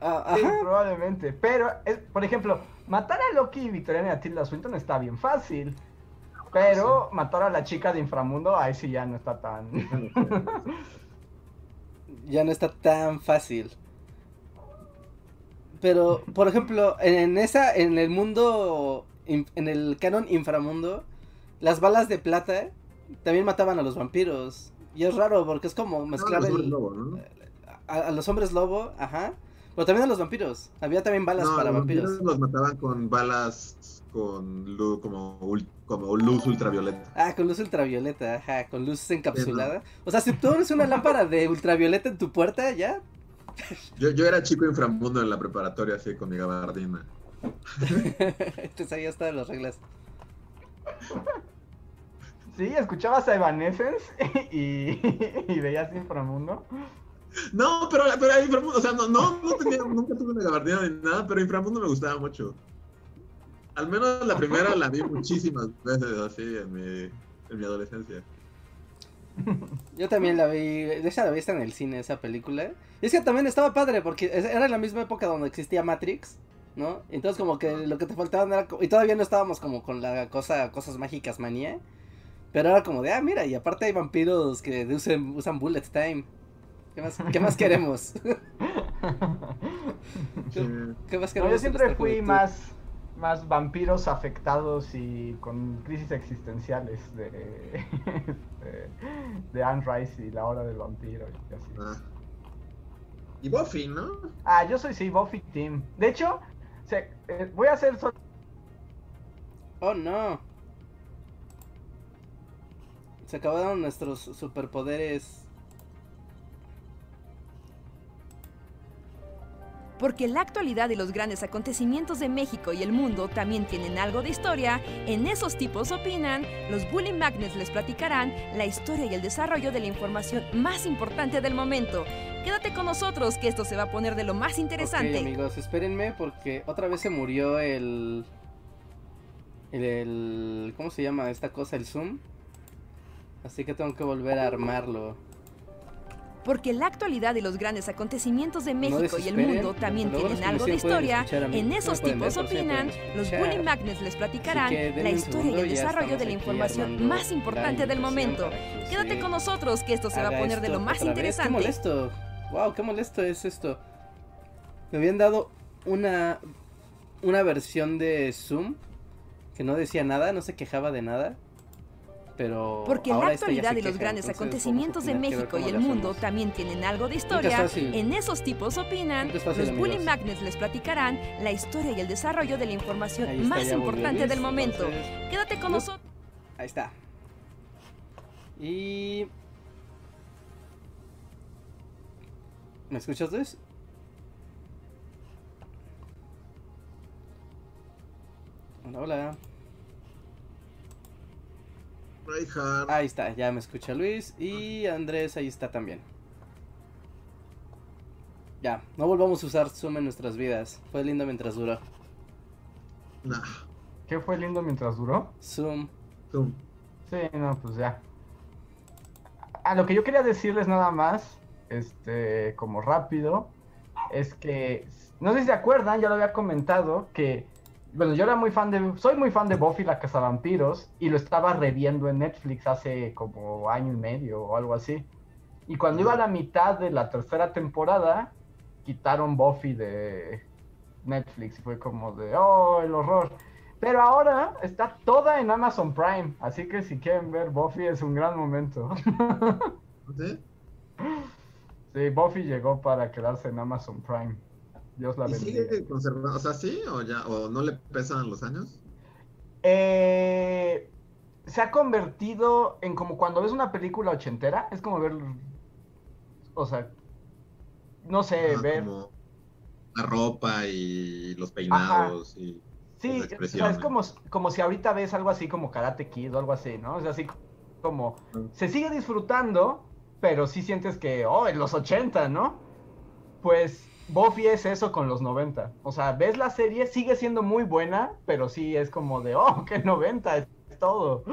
Ah, sí, probablemente. Pero, por ejemplo, matar a Loki, y Victoriano y a Tilda Swinton está bien fácil. Pero matar a la chica de inframundo, ahí sí ya no está tan. ya no está tan fácil. Pero, por ejemplo, en esa, en el mundo, en el canon inframundo, las balas de plata también mataban a los vampiros. Y es raro porque es como mezclar a, los hombres lobo, ajá. Pero también a los vampiros. Había también balas para vampiros. Los mataban con balas con como, como luz ultravioleta. Ah, con luz ultravioleta, ajá, con luz encapsulada. O sea, si tú pones una lámpara de ultravioleta en tu puerta, ya. Yo, yo era chico inframundo en la preparatoria, así, con mi gabardina. Entonces ahí están las reglas. Sí, escuchabas a Evanescence y, y veías inframundo. No, pero, pero Inframundo, o sea, no, no, no tenía, nunca tuve una gabardina ni nada, pero Inframundo me gustaba mucho. Al menos la primera la vi muchísimas veces así en mi, en mi adolescencia. Yo también la vi, de esa la vi en el cine, esa película. Y es que también estaba padre, porque era la misma época donde existía Matrix, ¿no? Entonces como que lo que te faltaba era... Y todavía no estábamos como con la cosa, cosas mágicas manía. Pero era como de, ah, mira, y aparte hay vampiros que usan, usan bullet time. ¿Qué más, qué más queremos? ¿Qué, más queremos? yo siempre fui más más vampiros afectados y con crisis existenciales de, de, Anne Rice y la hora del vampiro y así. Ah. Y Buffy, ¿no? Ah, yo soy sí, Buffy Team. De hecho, eh, voy a hacer... Oh, no. Se acabaron nuestros superpoderes Porque la actualidad y los grandes acontecimientos de México y el mundo también tienen algo de historia, en esos tipos opinan, los Bully Magnets les platicarán la historia y el desarrollo de la información más importante del momento. Quédate con nosotros que esto se va a poner de lo más interesante. amigos, espérenme porque otra vez se murió el, el... ¿Cómo se llama esta cosa? El Zoom. Así que tengo que volver a armarlo porque la actualidad y los grandes acontecimientos de México y el mundo también tienen algo de historia. En esos tipos opinan, los Bully Magnets les platicarán la historia y el desarrollo de la información más importante del momento. Quédate con nosotros que esto se va a poner de lo más interesante. Qué molesto. Wow, qué molesto es esto. Me habían dado una una versión de Zoom que no decía nada, no se quejaba de nada. Porque la actualidad y los grandes acontecimientos de México y el mundo también tienen algo de historia. En esos tipos opinan, los Bully Magnets les platicarán la historia y el desarrollo de la información más importante del momento. Quédate con nosotros. Ahí está. Y... ¿Me escuchas, Luis? Hola, hola. Ahí está, ya me escucha Luis y Andrés ahí está también. Ya, no volvamos a usar Zoom en nuestras vidas. Fue lindo mientras duró. ¿Qué fue lindo mientras duró? Zoom. Zoom. Sí, no, pues ya. A lo que yo quería decirles nada más, este, como rápido, es que, no sé si se acuerdan, ya lo había comentado, que, bueno, yo era muy fan de, soy muy fan de Buffy la Cazavampiros y lo estaba reviendo en Netflix hace como año y medio o algo así. Y cuando iba a la mitad de la tercera temporada, quitaron Buffy de Netflix y fue como de, oh, el horror. Pero ahora está toda en Amazon Prime, así que si quieren ver Buffy es un gran momento. ¿Sí? Sí, Buffy llegó para quedarse en Amazon Prime. Dios la bendiga. ¿Y sigue conservando? O sea, sí o ya o no le pesan los años? Eh, se ha convertido en como cuando ves una película ochentera, es como ver o sea, no sé, ver como la ropa y los peinados y Sí, es como, como si ahorita ves algo así como Karate Kid o algo así, ¿no? O sea, así como se sigue disfrutando, pero sí sientes que, oh, en los 80, ¿no? Pues Buffy es eso con los 90. O sea, ves la serie, sigue siendo muy buena, pero sí es como de, oh, que 90, es todo.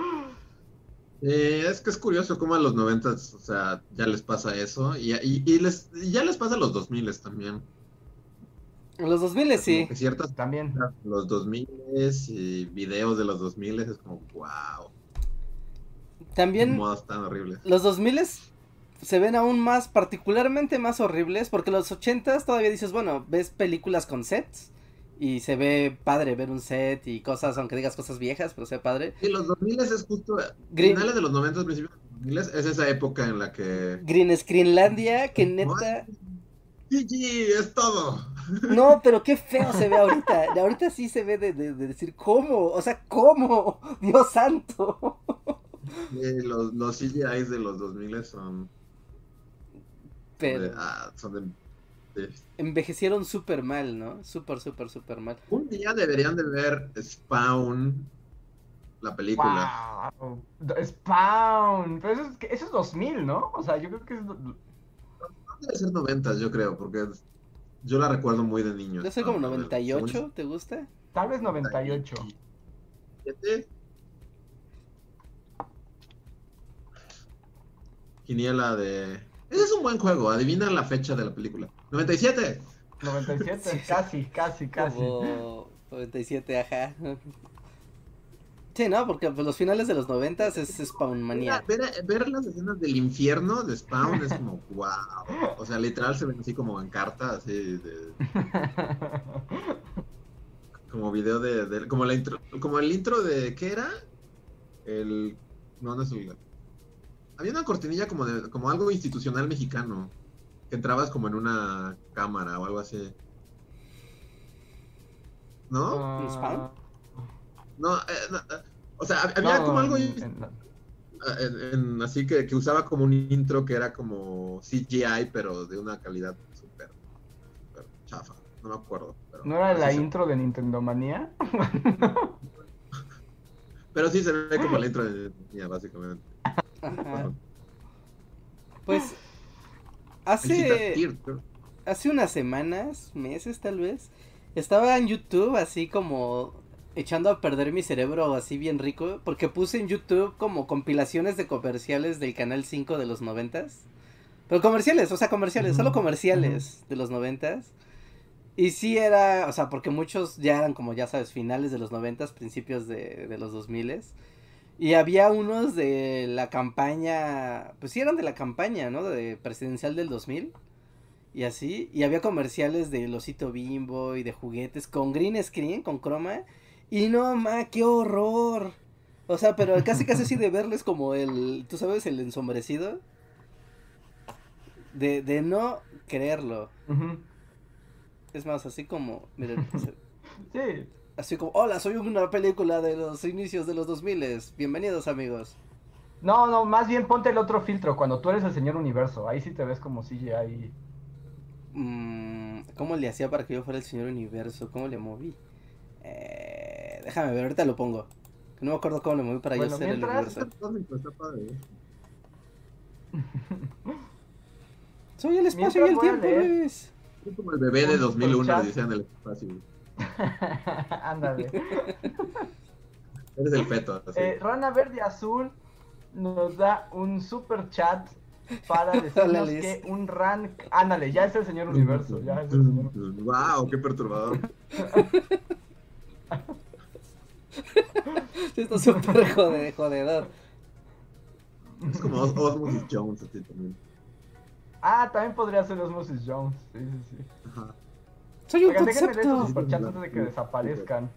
es que es curioso cómo a los 90, o sea, ya les pasa eso, y, y, les, ya les pasa a los 2000 también. En los 2000 sí. Ciertas también. Los 2000 y videos de los 2000 es como, wow. También. tan horribles. Los 2000 se ven aún más, particularmente más horribles, porque los 80 todavía dices, bueno, ves películas con sets y se ve padre ver un set y cosas, aunque digas cosas viejas, pero se ve padre. Y los 2000 es justo, finales de los 90, principios de los 2000 es esa época en la que... Green Screenlandia, que neta... GG, es todo. No, pero qué feo se ve ahorita. ahorita sí se ve de, decir, ¿cómo? O sea, ¿cómo? Dios santo. los, los CGIs de los 2000 son... Pero... Ah, son de, Envejecieron súper mal, ¿no? Súper, súper, súper mal. Un día deberían de ver Spawn, la película. Spawn. Pero eso es, eso es 2000, ¿no? O sea, yo creo que es debe ser 90, yo creo, porque yo la recuerdo muy de niño. Yo soy como 98, ¿te gusta? Tal vez 98. ¿Siete? Quiniela de. Ese es un buen juego, adivina la fecha de la película. 97. 97, casi, casi, casi. 97, ajá. Sí, ¿no? Porque pues, los finales de los noventas es Spawn manía. Ver, las escenas del infierno de Spawn es como, wow. O sea, literal se ven así como en carta, así de... Como video de, como la intro, como el intro de, ¿qué era? El, no, no es el... Había una cortinilla como de, como algo institucional mexicano, que entrabas como en una cámara o algo así. ¿No? ¿Spawn? No, eh, eh, o sea, había como algo ah, así que, que, usaba como un intro que era como CGI, pero de una calidad súper chafa. No me acuerdo. ¿No era la intro de Nintendo Manía? pero sí se ve como la intro de Nintendo Manía, básicamente. Pues hace, hace unas semanas, meses tal vez, estaba en YouTube así como echando a perder mi cerebro así bien rico, porque puse en YouTube como compilaciones de comerciales del Canal 5 de los noventas. Pero comerciales, o sea, comerciales, solo comerciales de los noventas. Y sí era, o sea, porque muchos ya eran como ya sabes, finales de los noventas, principios de, de los dos miles. Y había unos de la campaña, pues sí eran de la campaña, ¿no? De presidencial del 2000. Y así, y había comerciales de Losito Bimbo y de juguetes con green screen, con croma. Y no, ma, qué horror. O sea, pero casi casi así de verles como el, tú sabes, el ensombrecido. De, de no creerlo. Es más, así como, miren, sí. Así como, hola, soy una película de los inicios de los 2000. Bienvenidos, amigos. No, no, más bien ponte el otro filtro, cuando tú eres el señor universo. Ahí sí te ves como CGI. Mm, ¿Cómo le hacía para que yo fuera el señor universo? ¿Cómo le moví? Eh, déjame ver, ahorita lo pongo. No me acuerdo cómo le moví para yo ser el universo. Soy el espacio y el tiempo, Es como el bebé de 2001, decían el espacio. Ándale. Eres el feto. Eh, Rana Verde Azul nos da un super chat para decirnos que un rank. Ándale, ya es el señor universo. Ya es el señor... ¡Wow! ¡Qué perturbador! Esto es súper jodedor. Es como Osmosis Jones, así también. Ah, también podría ser Osmosis Jones. Sí, sí, sí. Ajá. Soy un Oigan, concepto. superchats antes de que desaparezcan.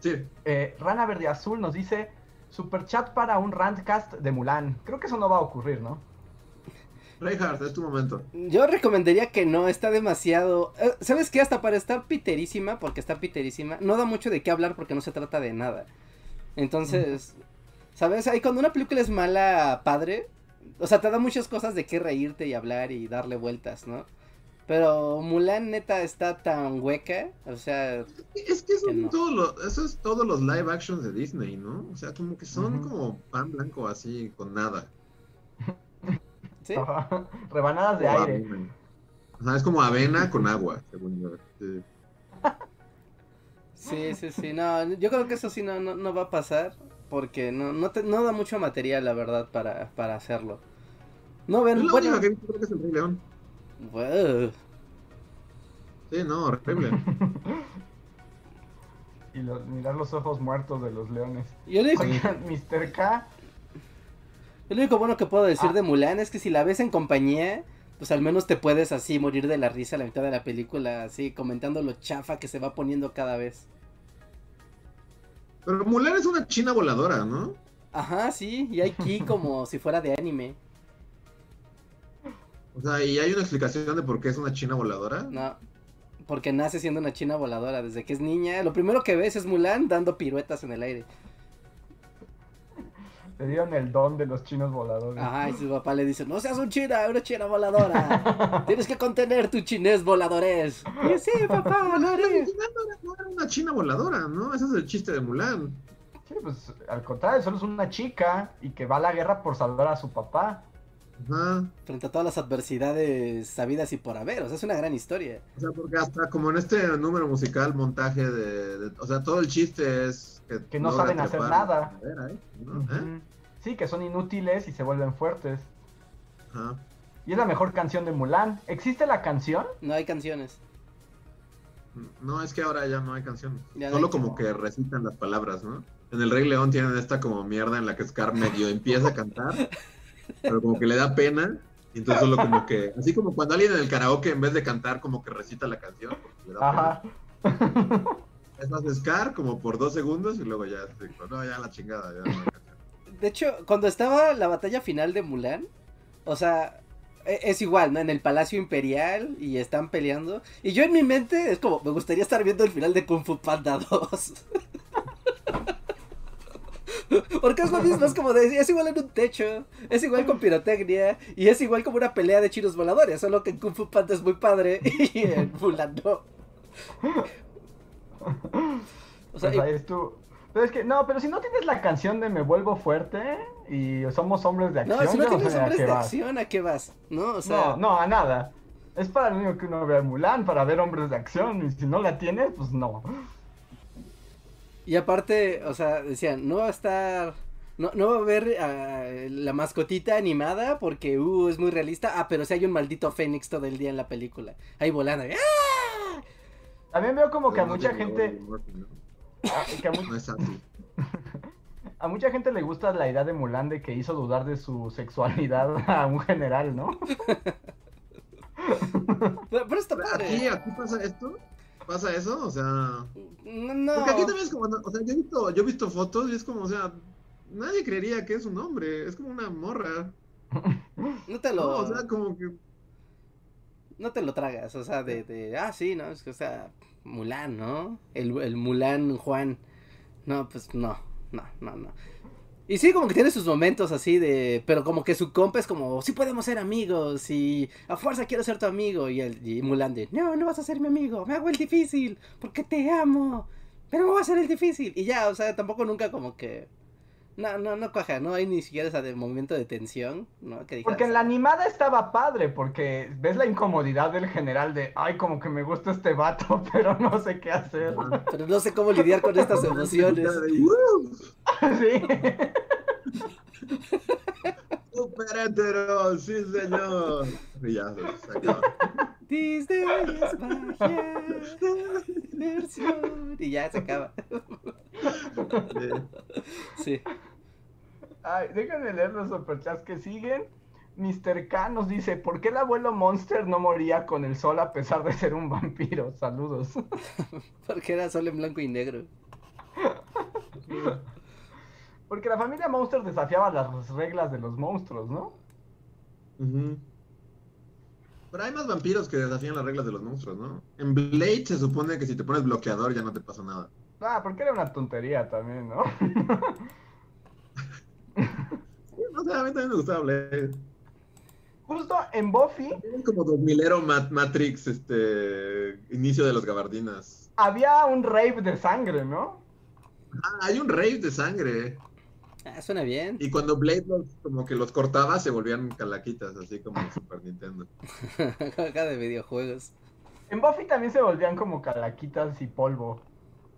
Sí. Eh, Rana Verde Azul nos dice superchat para un rantcast de Mulan. Creo que eso no va a ocurrir, ¿no? Reinhardt, es tu momento. Yo recomendaría que no, está demasiado. Eh, ¿Sabes qué? Hasta para estar piterísima, porque está piterísima, no da mucho de qué hablar porque no se trata de nada. Entonces, ¿sabes? Ahí cuando una película es mala, padre, o sea, te da muchas cosas de qué reírte y hablar y darle vueltas, ¿no? Pero Mulan neta está tan hueca, o sea... Es que eso, eso es todos los live actions de Disney, ¿no? O sea, como que son como pan blanco así, con nada. ¿Sí? Rebanadas de aire. O sea, es como avena con agua, según yo. Sí. sí, sí, No, yo creo que eso sí no, no, va a pasar. Porque no, no, te, no da mucho material, la verdad, para, para hacerlo. No ven. Bueno, que creo que es el Rey León. Sí, no, horrible. y mirar los ojos muertos de los leones. Yo le digo, Mr. K lo único bueno que puedo decir ah. de Mulan es que si la ves en compañía, pues al menos te puedes así morir de la risa a la mitad de la película, así comentando lo chafa que se va poniendo cada vez. Pero Mulan es una china voladora, ¿no? Ajá, sí, y hay ki como si fuera de anime. O sea, ¿y hay una explicación de por qué es una china voladora? No, porque nace siendo una china voladora desde que es niña. Lo primero que ves es Mulan dando piruetas en el aire. Le dieron el don de los chinos voladores. Ajá, y su papá le dice, no seas un china, una china voladora. Tienes que contener tu chinés voladores. Y sí, papá, no eres. No era una china voladora, ¿no? Ese es el chiste de Mulan. Sí, pues al contrario, solo es una chica y que va a la guerra por salvar a su papá. Ajá. Frente a todas las adversidades sabidas y por haber, o sea, es una gran historia. O sea, porque hasta como en este número musical, montaje de, o sea, todo el chiste es que, no saben hacer nada. ¿eh? Sí, que son inútiles y se vuelven fuertes. Ajá. Y es la mejor canción de Mulan. ¿Existe la canción? No hay canciones. No, es que ahora ya no hay canciones. Solo como que recitan las palabras, ¿no? En el Rey León tienen esta como mierda en la que Scar medio empieza a cantar, pero como que le da pena. Y entonces solo como que, así como cuando alguien en el karaoke en vez de cantar como que recita la canción. Ajá. Es más Scar como por dos segundos y luego ya, no, ya la chingada. de hecho, cuando estaba la batalla final de Mulan, o sea, e, es igual, ¿no? En el Palacio Imperial y están peleando. Y yo en mi mente es como, me gustaría estar viendo el final de Kung Fu Panda 2. Porque es lo mismo, es como de, es igual en un techo, es igual con pirotecnia, y es igual como una pelea de chinos voladores, solo que en Kung Fu Panda es muy padre y en Mulan no. o sea, pues Pero es que, no, pero si no tienes la canción de Me Vuelvo Fuerte y somos hombres de acción. No, si no tienes hombres de acción, ¿a qué vas? No, o sea... no, no, a nada. Es para lo único que uno ve a Mulan, para ver hombres de acción. Y si no la tienes, pues no. Y aparte, o sea, decían, no va a estar. No, no va a haber uh, la mascotita animada porque uh, es muy realista. Ah, pero si hay un maldito Fénix todo el día en la película. Ahí volando. ¡Ah! También veo como que a mucha gente. a, mucha gente le gusta la idea de Mulan de que hizo dudar de su sexualidad a un general, ¿no? pero, está padre. ¿Aquí, ¿Aquí pasa esto? ¿Pasa eso? O sea. No. Porque aquí también es como. O sea, yo he, visto, yo he visto fotos y es como, o sea. Nadie creería que es un hombre. Es como una morra. No te lo. No, o sea, como que no te lo tragas, o sea, de, de ah, sí, ¿no? Es que, o sea, Mulan, ¿no? El, el Mulan Juan. No, pues no, no, no, no. Y sí, como que tiene sus momentos así de. Pero como que su compa es como, sí podemos ser amigos y a fuerza quiero ser tu amigo. Y, el, y Mulan de, no, no vas a ser mi amigo, me hago el difícil porque te amo. Pero me voy a hacer el difícil. Y ya, o sea, tampoco nunca como que no, no, no coja, no hay ni siquiera ese momento de tensión, ¿no? porque en la animada estaba padre, porque ves la incomodidad del general de, ay, como que me gusta este vato, pero no sé qué hacer. Pero no sé cómo lidiar con estas emociones. sí. Super hetero, sí señor. Y ya se acaba. Disney es magia, diversión. Y ya se acaba. Sí. Ay, déjenme leer los superchats que siguen. Mr. K nos dice, ¿por qué el abuelo Monster no moría con el sol a pesar de ser un vampiro? Saludos. Porque era sol en blanco y negro. Porque la familia Monster desafiaba las reglas de los monstruos, ¿no? Pero hay más vampiros que desafían las reglas de los monstruos, ¿no? En Blade se supone que si te pones bloqueador ya no te pasa nada. Ah, porque era una tontería también, ¿no? Sé, a mí también me gustaba Blade. Justo en Buffy. como 2000ero Matrix, este. Inicio de los gabardinas. Había un rave de sangre, ¿no? Ah, hay un rave de sangre. Ah, suena bien. Y cuando Blade los, como que los cortaba, se volvían calaquitas, así como en Super Nintendo. Acá de videojuegos. En Buffy también se volvían como calaquitas y polvo,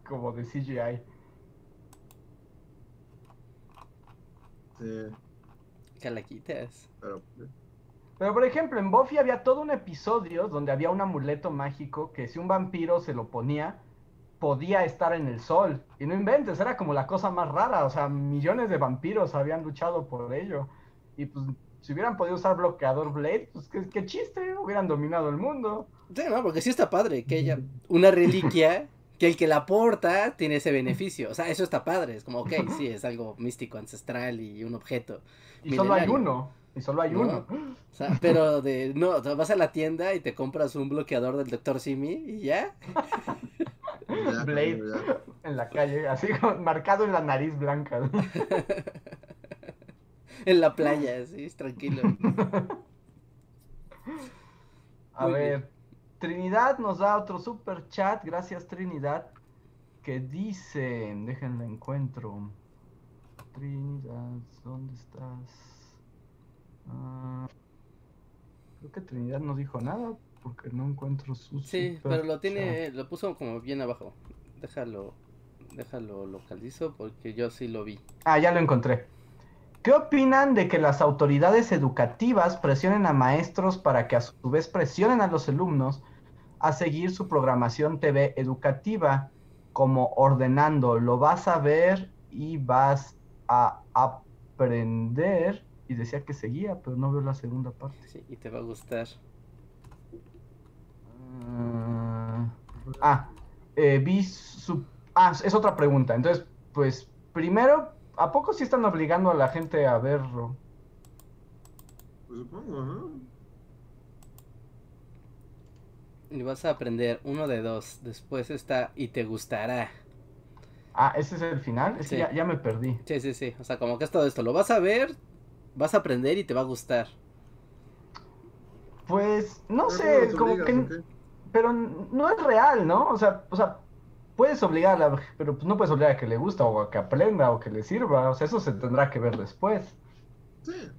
como de CGI. Sí. Calaquitas. Pero, pero por ejemplo, en Buffy había todo un episodio donde había un amuleto mágico que si un vampiro se lo ponía, podía estar en el sol. Y no inventes, era como la cosa más rara. O sea, millones de vampiros habían luchado por ello. Y pues, si hubieran podido usar bloqueador Blade, pues qué, chiste, hubieran dominado el mundo. Sí, no, porque sí está padre que haya una reliquia que el que la porta tiene ese beneficio. O sea, eso está padre. Es como, ok, sí, es algo místico, ancestral y un objeto. Y solo hay uno. Y solo hay uno. O sea, pero de, no, vas a la tienda y te compras un bloqueador del Dr. Simi y ya. Blade en la calle, así marcado en la nariz blanca. en la playa, sí, tranquilo. A ver, Trinidad nos da otro super chat, gracias Trinidad, que dice, déjenme encuentro. Trinidad, ¿dónde estás? Ah, creo que Trinidad no dijo nada porque no encuentro su. Sí, pero lo tiene, lo puso como bien abajo. Déjalo, déjalo localizo porque yo sí lo vi. Ah, ya lo encontré. ¿Qué opinan de que las autoridades educativas presionen a maestros para que a su vez presionen a los alumnos a seguir su programación TV educativa como ordenando lo vas a ver y vas a aprender y decía que seguía, pero no veo la segunda parte. Sí, y te va a gustar. ah, ah eh, vi su... Ah, es otra pregunta. Entonces, pues, primero, ¿a poco sí están obligando a la gente a verlo? Pues supongo, ¿no? Y vas a aprender uno de dos. Después está y te gustará. Ah, ese es el final. Es que ya, ya, me perdí. Sí, sí, sí. O sea, como que es todo esto. Lo vas a ver, vas a aprender y te va a gustar. Pues, no sé, como que... Pero no es real, ¿no? O sea, o sea, puedes obligar a pero pues no puedes obligar a que le gusta o a que aprenda o que le sirva. O sea, eso se tendrá que ver después. Sí,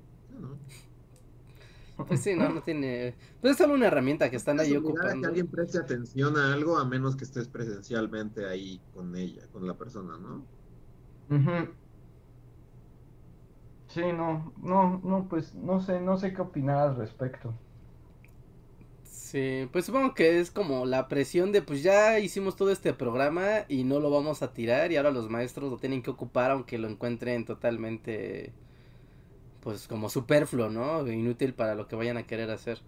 Pues sí, no, no tiene. Pues es solo una herramienta que están ahí ocupando. A que alguien preste atención a algo a menos que estés presencialmente ahí con ella, con la persona, ¿no? Sí, no, no, no, pues no sé, no sé qué opinar al respecto. Sí, pues supongo que es como la presión de pues ya hicimos todo este programa y no lo vamos a tirar y ahora los maestros lo tienen que ocupar aunque lo encuentren totalmente pues como superfluo, ¿no? Inútil para lo que vayan a querer hacer.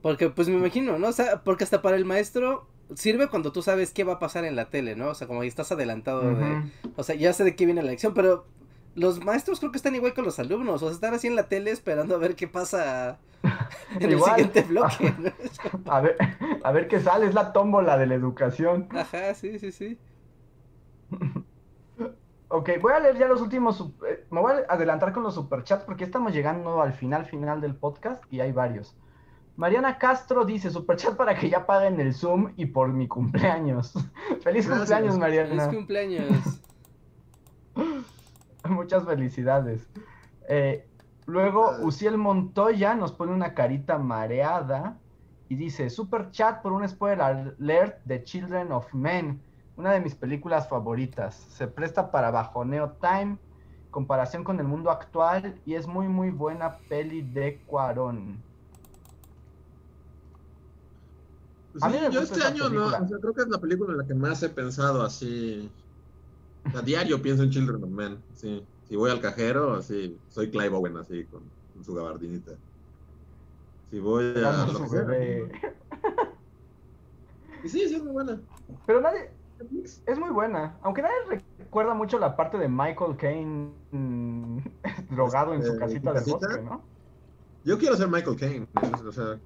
Porque pues me imagino, ¿no? O sea, porque hasta para el maestro sirve cuando tú sabes qué va a pasar en la tele, ¿no? O sea, como estás adelantado de... O sea, ya sé de qué viene la lección, pero los maestros creo que están igual con los alumnos, o sea, están así en la tele esperando a ver qué pasa en el siguiente bloque. a, ver, a ver qué sale, es la tómbola de la educación. Ajá, sí, sí, sí. Ok, voy a leer ya los últimos, eh, me voy a adelantar con los superchats porque estamos llegando al final, final del podcast y hay varios. Mariana Castro dice, superchat para que ya paguen el Zoom y por mi cumpleaños. Feliz cumpleaños, Mariana. Feliz cumpleaños. Muchas felicidades. Eh, luego, Uciel Montoya nos pone una carita mareada y dice, super chat por un spoiler alert de Children of Men, una de mis películas favoritas. Se presta para bajoneo time comparación con el mundo actual y es muy muy buena peli de Cuarón. Sí, yo este año no, o sea, creo que es la película en la que más he pensado así. A diario pienso en Children of Men, sí. Si voy al cajero, así, soy Clive Owen, así, con, su gabardinita. Si voy a... Lo Y sí, sí, es muy buena. Pero nadie... Es muy buena, aunque nadie recuerda mucho la parte de Michael Caine mm, drogado en su este, casita de bosque, ¿no? Yo quiero ser Michael Caine, o sea,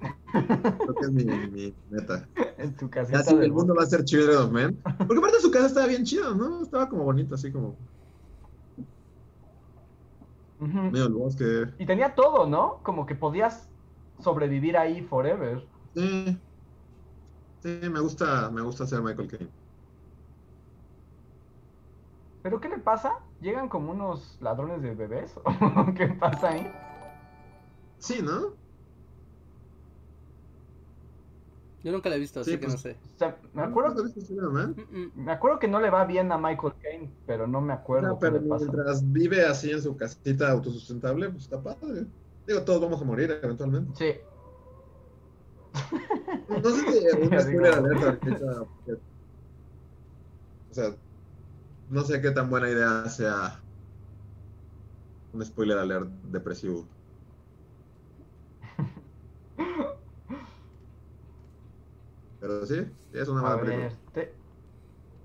Creo que es mi, mi meta. En tu casa. Ya el mundo va a ser Children of Men. Porque aparte su casa estaba bien chida, ¿no? Estaba como bonito, así como. Medio el bosque. Y tenía todo, ¿no? Como que podías sobrevivir ahí forever. Sí. Sí, me gusta, me gusta ser Michael Caine. ¿Pero qué le pasa? ¿Llegan como unos ladrones de bebés? ¿Qué pasa ahí? Sí, ¿no? Yo nunca la he visto, así que no pues, sé. me acuerdo, me acuerdo que no le va bien a Michael Caine, pero no me acuerdo. No, pero mientras vive así en su casita autosustentable, pues está padre. Digo, todos vamos a morir eventualmente. Sí. No, sé si un spoiler alerta O sea, no sé qué tan buena idea sea un spoiler alert depresivo. Pero sí, es una buena película.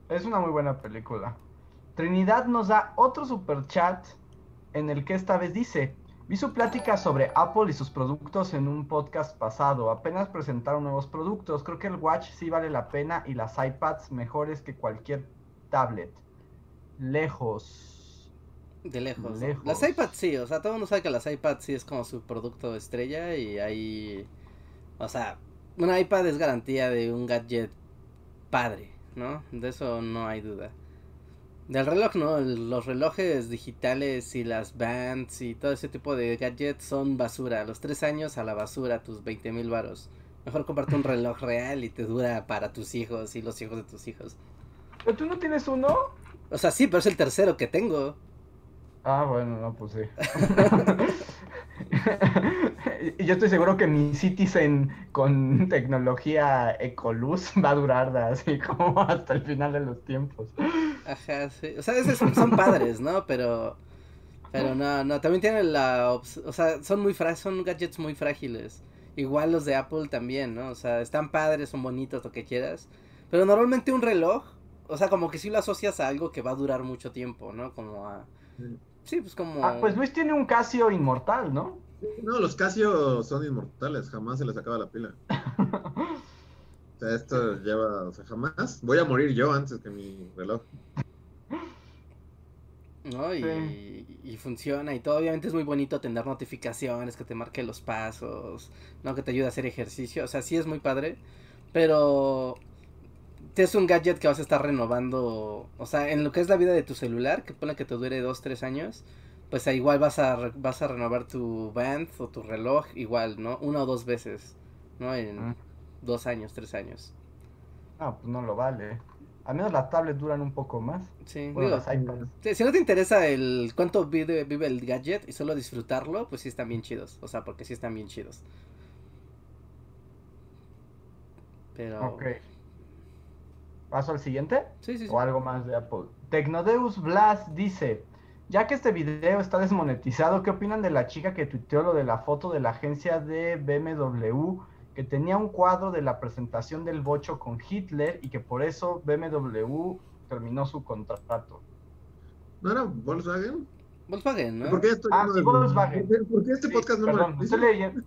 Es una muy buena película. Trinidad nos da otro super chat en el que esta vez dice, vi su plática sobre Apple y sus productos en un podcast pasado. Apenas presentaron nuevos productos. Creo que el Watch sí vale la pena y las iPads mejores que cualquier tablet. Lejos. De lejos. Las iPads sí, o sea, todo el mundo sabe que las iPads sí es como su producto estrella y ahí... O sea, un iPad es garantía de un gadget padre, ¿no? De eso no hay duda. Del reloj no, los relojes digitales y las bands y todo ese tipo de gadgets son basura. A los tres años a la basura tus 20 mil varos. Mejor comprarte un reloj real y te dura para tus hijos y los hijos de tus hijos. ¿Pero tú no tienes uno? O sea, sí, pero es el tercero que tengo. Ah, bueno, no, pues sí. Yo estoy seguro que mi Citizen con tecnología Ecoluz va a durar así como hasta el final de los tiempos. Ajá, sí. O sea, esos son padres, ¿no? Pero. Pero no, no, también tienen la. O sea, son muy son gadgets muy frágiles. Igual los de Apple también, ¿no? O sea, están padres, son bonitos, lo que quieras. Pero normalmente un reloj, o sea, como que si lo asocias a algo que va a durar mucho tiempo, ¿no? Como a. Sí, pues como. Ah, pues Luis tiene un Casio inmortal, ¿no? No, los Casio son inmortales, jamás se les acaba la pila. o sea, esto lleva, o sea, jamás. Voy a morir yo antes que mi reloj. ¿no? Y, y, funciona y todo. Obviamente es muy bonito tener notificaciones que te marque los pasos, ¿no? Que te ayude a hacer ejercicio. O sea, sí es muy padre. Pero es un gadget que vas a estar renovando. O sea, en lo que es la vida de tu celular, que pone que te dure dos, tres años pues igual vas a, vas a renovar tu band o tu reloj igual, ¿no? Una o dos veces, ¿no? En ah. Dos años, tres años. Ah, pues no lo vale. Al menos las tablets duran un poco más. Sí, si no te interesa el cuánto vive, vive el gadget y solo disfrutarlo, pues sí están bien chidos. O sea, porque sí están bien chidos. Pero... Ok. ¿Paso al siguiente? Sí, sí, sí. O algo más de Apple. Tecnodeus Blast dice... Ya que este video está desmonetizado, ¿qué opinan de la chica que tuiteó lo de la foto de la agencia de BMW que tenía un cuadro de la presentación del bocho con Hitler y que por eso BMW terminó su contrato? ¿No era Volkswagen? Volkswagen, ¿no? ¿Por qué, ah, sí, Volkswagen. ¿Por qué este podcast no monetiza?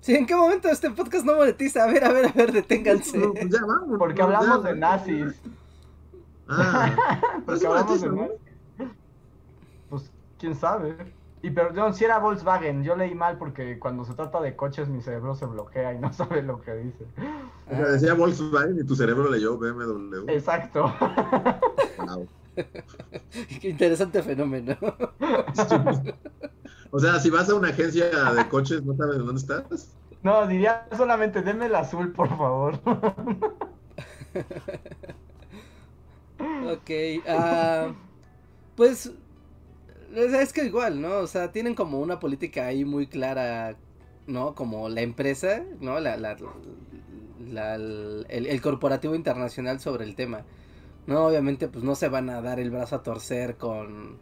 Sí, ¿en qué momento este podcast no monetiza? A ver, a ver, a ver, deténganse. Pues ya vamos. Porque hablamos de nazis. Ah, Porque hablamos de nazis quién sabe. Y perdón, si era Volkswagen, yo leí mal porque cuando se trata de coches mi cerebro se bloquea y no sabe lo que dice. O sea, decía Volkswagen y tu cerebro leyó BMW. Exacto. Qué interesante fenómeno. O sea, si vas a una agencia de coches, ¿no sabes dónde estás? No, diría solamente, denme el azul, por favor. ok, uh, pues Es, que igual, ¿no? O sea, tienen como una política ahí muy clara, ¿no? Como la empresa, ¿no? La, la, el, el, corporativo internacional sobre el tema. No, obviamente, pues no se van a dar el brazo a torcer con,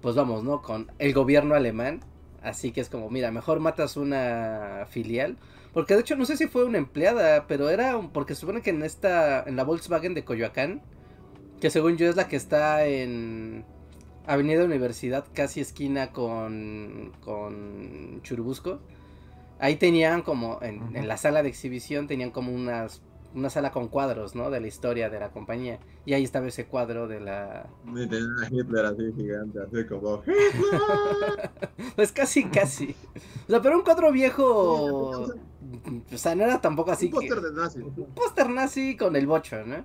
pues vamos, ¿no? Con el gobierno alemán. Así que es como, mira, mejor matas una filial. Porque de hecho no sé si fue una empleada, pero era porque se supone que en esta, en la Volkswagen de Coyoacán, que según yo es la que está en Avenida Universidad, casi esquina con, con Churubusco. Ahí tenían como, en, en la sala de exhibición, tenían como unas una sala con cuadros, ¿no? De la historia de la compañía. Y ahí estaba ese cuadro de la... Hitler así gigante, así como... pues casi, casi. O sea, pero un cuadro viejo... O sea, no era tampoco así... Un póster de nazi. Un póster nazi con el bocho, ¿no?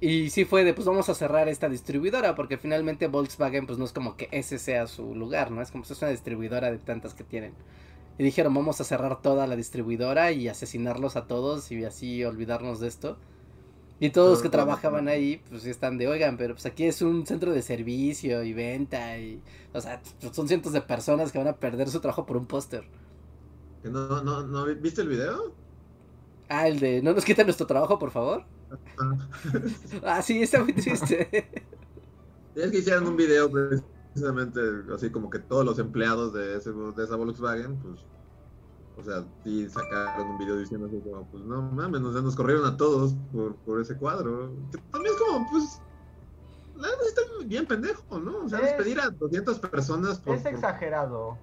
Y sí fue de, pues vamos a cerrar esta distribuidora, porque finalmente Volkswagen, pues no es como que ese sea su lugar, ¿no? Es como si es una distribuidora de tantas que tienen. Y dijeron, vamos a cerrar toda la distribuidora y asesinarlos a todos y así olvidarnos de esto. Y todos los que trabajaban ahí, pues están de, oigan, pero pues aquí es un centro de servicio y venta y, o sea, son cientos de personas que van a perder su trabajo por un póster. No, no, no, ¿viste el video? Ah, el de, no nos quiten nuestro trabajo, por favor. ah, sí, está muy triste. es que hicieron un video precisamente así como que todos los empleados de, ese, de esa Volkswagen, pues, o sea, sí sacaron un video diciendo así como, pues no mames, nos, nos corrieron a todos por, por ese cuadro. Que también es como, pues, la verdad está bien pendejo, ¿no? O sea, despedir a 200 personas por... Es exagerado.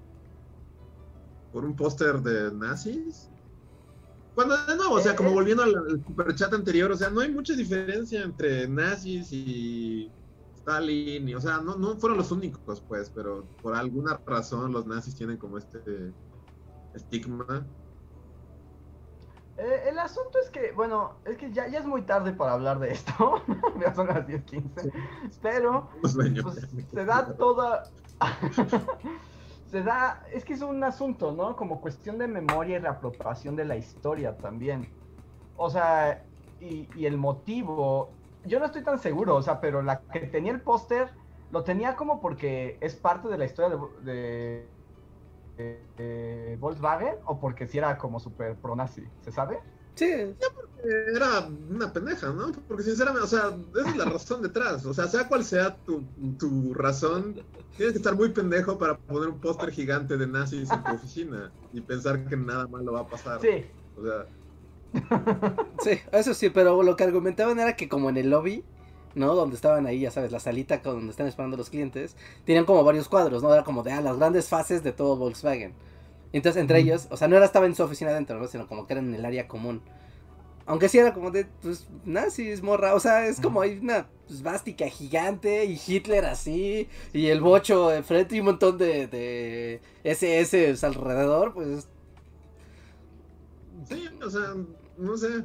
Por, un póster de nazis. Cuando de nuevo, o sea, como volviendo al, al superchat anterior, o sea, no hay mucha diferencia entre nazis y Stalin, y, o sea, no, no fueron los únicos, pues, pero por alguna razón los nazis tienen como este estigma. Eh, el asunto es que, bueno, es que ya, ya es muy tarde para hablar de esto, ya son las 10.15, pero pues, se da toda... se da, es que es un asunto, ¿no? Como cuestión de memoria y reapropiación de la historia también. O sea, y, el motivo yo no estoy tan seguro, o sea, pero la que tenía el póster lo tenía como porque es parte de la historia de, Volkswagen o porque si era como súper pro-nazi, ¿se sabe? Sí. Ya porque era una pendeja, ¿no? Porque sinceramente, o sea, esa es la razón detrás. O sea, sea cual sea tu, tu razón, tienes que estar muy pendejo para poner un póster gigante de nazis en tu oficina y pensar que nada malo va a pasar. Sí. O sea, Sí, eso sí, pero lo que argumentaban era que como en el lobby, ¿no? Donde estaban ahí, ya sabes, la salita donde están esperando los clientes, tenían como varios cuadros, ¿no? Era como de ah, las grandes fases de todo Volkswagen. Entonces, entre ellos, o sea, no era estaba en su oficina adentro, ¿no? Sino como que eran en el área común. Aunque sí era como de, pues, nazis, morra. O sea, es como hay una svástica gigante y Hitler así. Y el bocho de frente y un montón de, de SS alrededor, pues. Sí, o sea, no sé.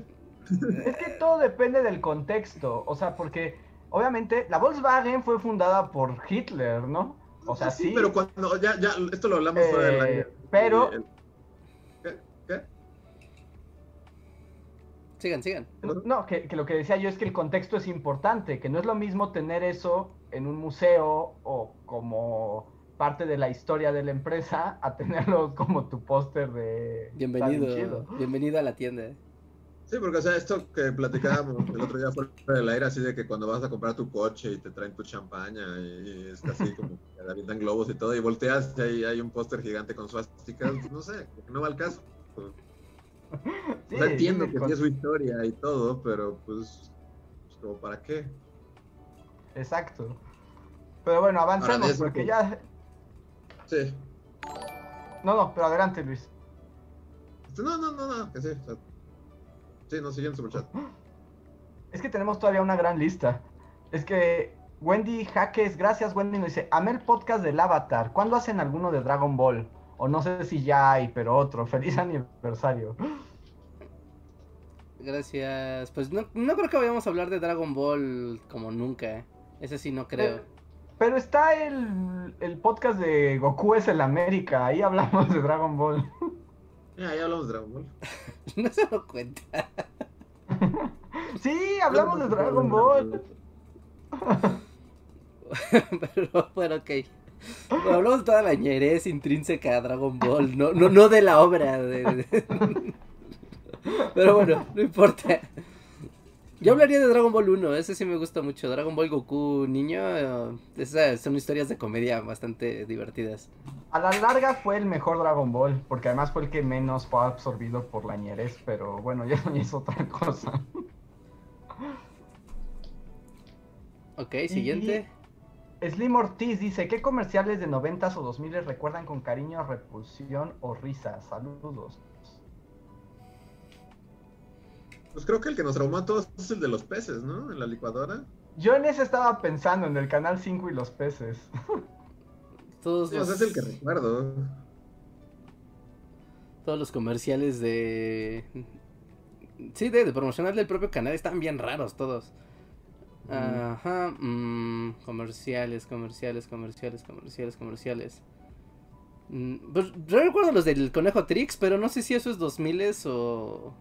Es que todo depende del contexto, o sea, porque obviamente la Volkswagen fue fundada por Hitler, ¿no? O sea, sí. pero cuando ya, ya, esto lo hablamos eh, Pero. ¿Qué? ¿Qué? Sigan, sigan. No, que, que, lo que decía yo es que el contexto es importante, que no es lo mismo tener eso en un museo o como parte de la historia de la empresa a tenerlo como tu póster de... Bienvenido, bienvenido a la tienda. Sí, porque o sea, esto que platicábamos el otro día fuera del aire, así de que cuando vas a comprar tu coche y te traen tu champaña y, es así como que te avientan globos y todo, y volteas y hay, hay un póster gigante con suásticas, no sé, no va al caso. Sí, entiendo que tiene su historia y todo, pero pues, pues, como para qué. Exacto. Pero bueno, avancemos porque ya... Sí. No, no, pero adelante, Luis. No, no, no, no, que sí. Sí, no, siguen su chat. Es que tenemos todavía una gran lista. Es que Wendy Jaques, gracias Wendy, nos dice, amé el podcast del Avatar. ¿Cuándo hacen alguno de Dragon Ball? O no sé si ya hay, pero otro. Feliz aniversario. Gracias. Pues no, creo que vayamos a hablar de Dragon Ball como nunca. Ese sí no creo. Eh, pero, está el, el, podcast de Goku es el América. Ahí hablamos de Dragon Ball. Ya, ya hablamos de Dragon Ball. no se lo cuenta. sí, hablamos de Dragon Ball. pero bueno, ok. hablamos de toda la ñerez intrínseca a Dragon Ball, no, no, no de la obra. Pero bueno, no importa. Yo hablaría de Dragon Ball 1, ese sí me gusta mucho. Dragon Ball Goku niño, esas son historias de comedia bastante divertidas. A la larga fue el mejor Dragon Ball, porque además fue el que menos fue absorbido por la ñerez, pero bueno, ya es otra cosa. Ok, siguiente. Slim Ortiz dice, ¿qué comerciales de noventas o 2000 recuerdan con cariño, repulsión o risa? Saludos. Pues creo que el que nos traumó a todos es el de los peces, ¿no? En la licuadora. Yo en ese estaba pensando, en el Canal 5 y los peces. Todos los... es el que recuerdo. Todos los comerciales de... Sí, de, de promocional del propio canal están bien raros todos. Ajá, mm, comerciales, comerciales, comerciales, comerciales, comerciales. Mm, pues, yo recuerdo los del Conejo Trix, pero no sé si eso es 2000 o...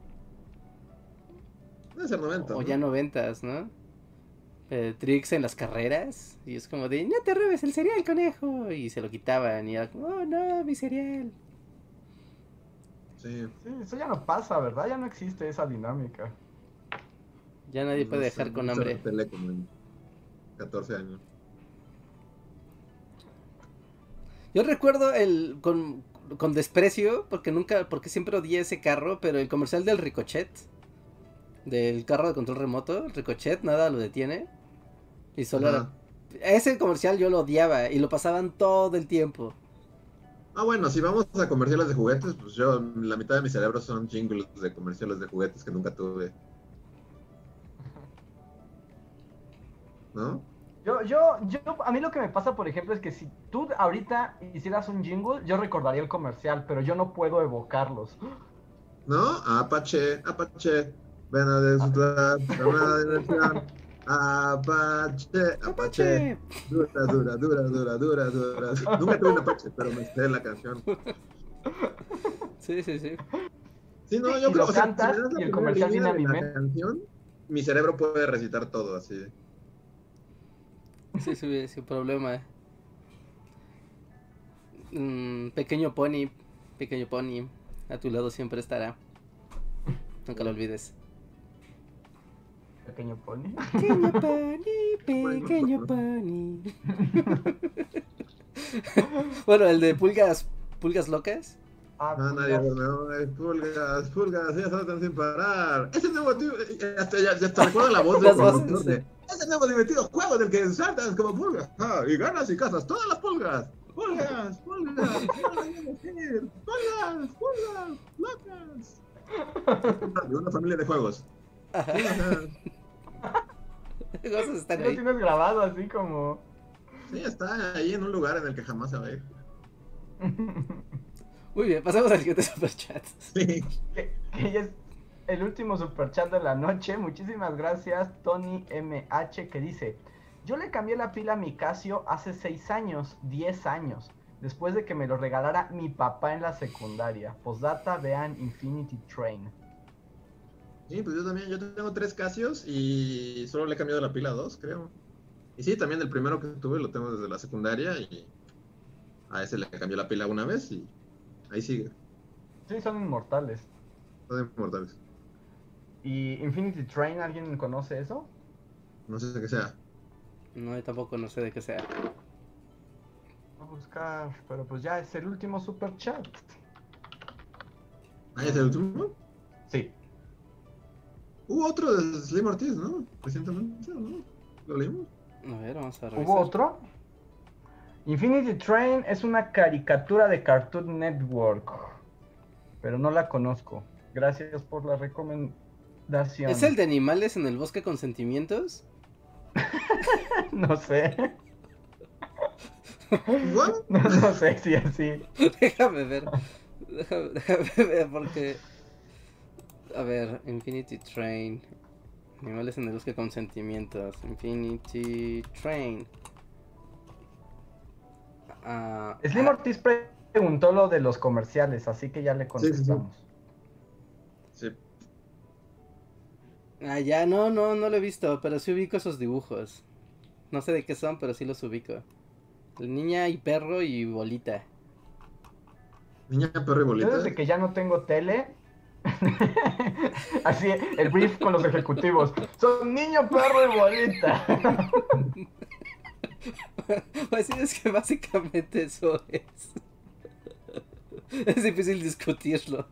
Debe ser 90. O ya 90, ¿no? Eh, tricks en las carreras. Y es como de, no te robes el cereal, conejo. Y se lo quitaban. Y era como, oh no, mi cereal. Sí. sí, eso ya no pasa, ¿verdad? Ya no existe esa dinámica. Ya nadie puede dejar con hambre. 14 años. Yo recuerdo el con, con desprecio, porque nunca, porque siempre odié ese carro, pero el comercial del Ricochet del carro de control remoto, el Ricochet, nada lo detiene. Y solo era... Ese comercial yo lo odiaba y lo pasaban todo el tiempo. Ah, bueno, si vamos a comerciales de juguetes, pues yo, la mitad de mi cerebro son jingles de comerciales de juguetes que nunca tuve. ¿No? Yo, yo, yo, a mí lo que me pasa, por ejemplo, es que si tú ahorita hicieras un jingle, yo recordaría el comercial, pero yo no puedo evocarlos. ¿No? Apache, Apache, Ven a disfrutar una diversión. Apache, Apache. Dura, dura, dura, dura, dura, dura. Nunca tuve un Apache, pero me sé la canción. Sí, sí, sí. Sí, no, yo creo que. cantas y el comercial viene anime. La canción, mi cerebro puede recitar todo así. Sí, sí, sin problema. Mm, pequeño pony, pequeño pony, a tu lado siempre estará. Nunca lo olvides. Pequeño pony. Pequeño pony, pequeño pony. bueno, el de pulgas, pulgas locas. Ah, no, nadie duerme. Pulgas, pulgas, ya saltan sin parar. Ese nuevo hasta, ya, ya te recuerdo la voz de Ese nuevo divertido juego en el que saltas como pulgas ah, y ganas y cazas todas las pulgas. Pulgas, pulgas, pulgas, pulgas, locas. De una familia de juegos. Ajá. están ahí. Lo tienes grabado así como. Sí, está ahí en un lugar en el que jamás se va a ir. Muy bien, pasamos al siguiente superchat. Sí. Que, es el último superchat de la noche. Muchísimas gracias, Tony MH, que dice: Yo le cambié la pila a mi Casio hace 6 años, 10 años, después de que me lo regalara mi papá en la secundaria. Postdata, vean Infinity Train. Sí, pues yo también, yo tengo tres Casios y solo le he cambiado la pila a dos, creo. Y sí, también el primero que tuve lo tengo desde la secundaria y a ese le cambió la pila una vez y ahí sigue. Sí, son inmortales. Son inmortales. ¿Y Infinity Train, alguien conoce eso? No sé de qué sea. No, yo tampoco no sé de qué sea. Voy a buscar, pero pues ya es el último super chat. ¿Ah, es el último? Sí. Hubo otro de Slim Ortiz, ¿no? Recientemente, ¿no? ¿Lo leímos? A ver, vamos a revisar. ¿Hubo otro? Infinity Train es una caricatura de Cartoon Network, pero no la conozco. Gracias por la recomendación. ¿Es el de animales en el bosque con sentimientos? no sé. No, no, sé si así. déjame ver. déjame ver porque a ver, Infinity Train. Animales en el bosque con sentimientos. Infinity Train. Uh, Slim Ortiz preguntó lo de los comerciales, así que ya le contestamos. Sí, Ah, ya, no, no, no lo he visto, pero sí ubico esos dibujos. No sé de qué son, pero sí los ubico. Niña y perro y bolita. Niña, perro y bolita. Yo desde que ya no tengo tele, Así, el brief con los ejecutivos. Son niño, perro y bolita. Así es que básicamente eso es. Es difícil discutirlo.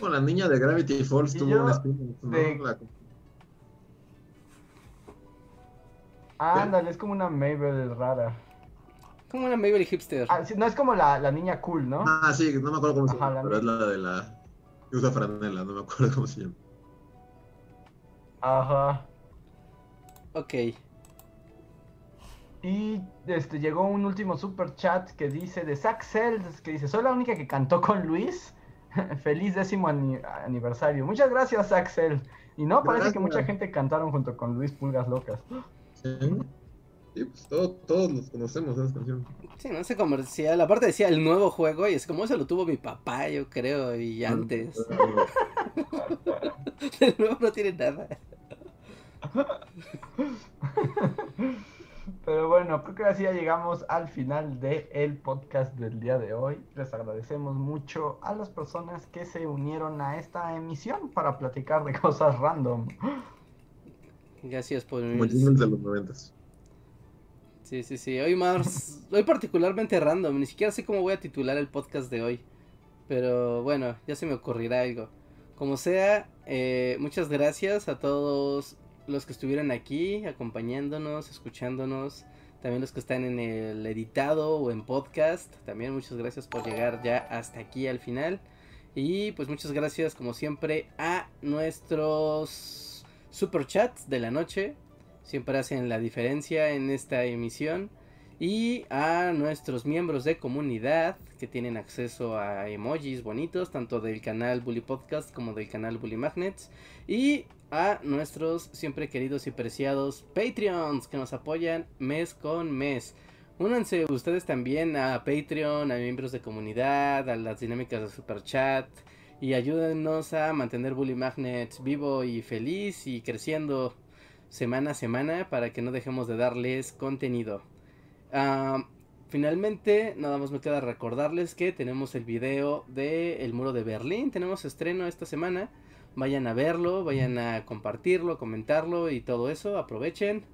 Bueno, la niña de Gravity Falls tuvo un espíritu, Ándale, es como una Mabel rara. Como una Mabel hipster. Ah, no es como la, la, niña cool, ¿no? Ah, sí, no me acuerdo cómo se llama, pero es la de la que usa franela, no me acuerdo cómo se llama. Ajá. Ok. Y este llegó un último super chat que dice de Zack que dice, soy la única que cantó con Luis. Feliz décimo aniversario. Muchas gracias, Zack Y no, parece que mucha gente cantaron junto con Luis Pulgas Locas. Sí. Sí, pues todos los conocemos esa canción. Sí, no sé comercial. Aparte decía el nuevo juego y es como eso lo tuvo mi papá, yo creo, y antes. el nuevo no tiene nada. Pero bueno, creo que así ya llegamos al final del el podcast del día de hoy. Les agradecemos mucho a las personas que se unieron a esta emisión para platicar de cosas random. Gracias por Como de los noventas. Sí, sí, sí. Hoy más. Hoy particularmente random. Ni siquiera sé cómo voy a titular el podcast de hoy. Pero bueno, ya se me ocurrirá algo. Como sea, eh, muchas gracias a todos los que estuvieron aquí acompañándonos, escuchándonos. También los que están en el editado o en podcast. También muchas gracias por llegar ya hasta aquí al final. Y pues muchas gracias como siempre a nuestros super chats de la noche siempre hacen la diferencia en esta emisión. Y a nuestros miembros de comunidad que tienen acceso a emojis bonitos, tanto del canal Bully Podcast como del canal Bully Magnets. Y a nuestros siempre queridos y preciados Patreons que nos apoyan mes con mes. Únanse ustedes también a Patreon, a miembros de comunidad, a las dinámicas de Super Chat y ayúdenos a mantener Bully Magnets vivo y feliz y creciendo semana a semana para que no dejemos de darles contenido. Ah, finalmente, nada más me queda recordarles que tenemos el video de El Muro de Berlín. Tenemos estreno esta semana. Vayan a verlo, vayan a compartirlo, comentarlo y todo eso. Aprovechen.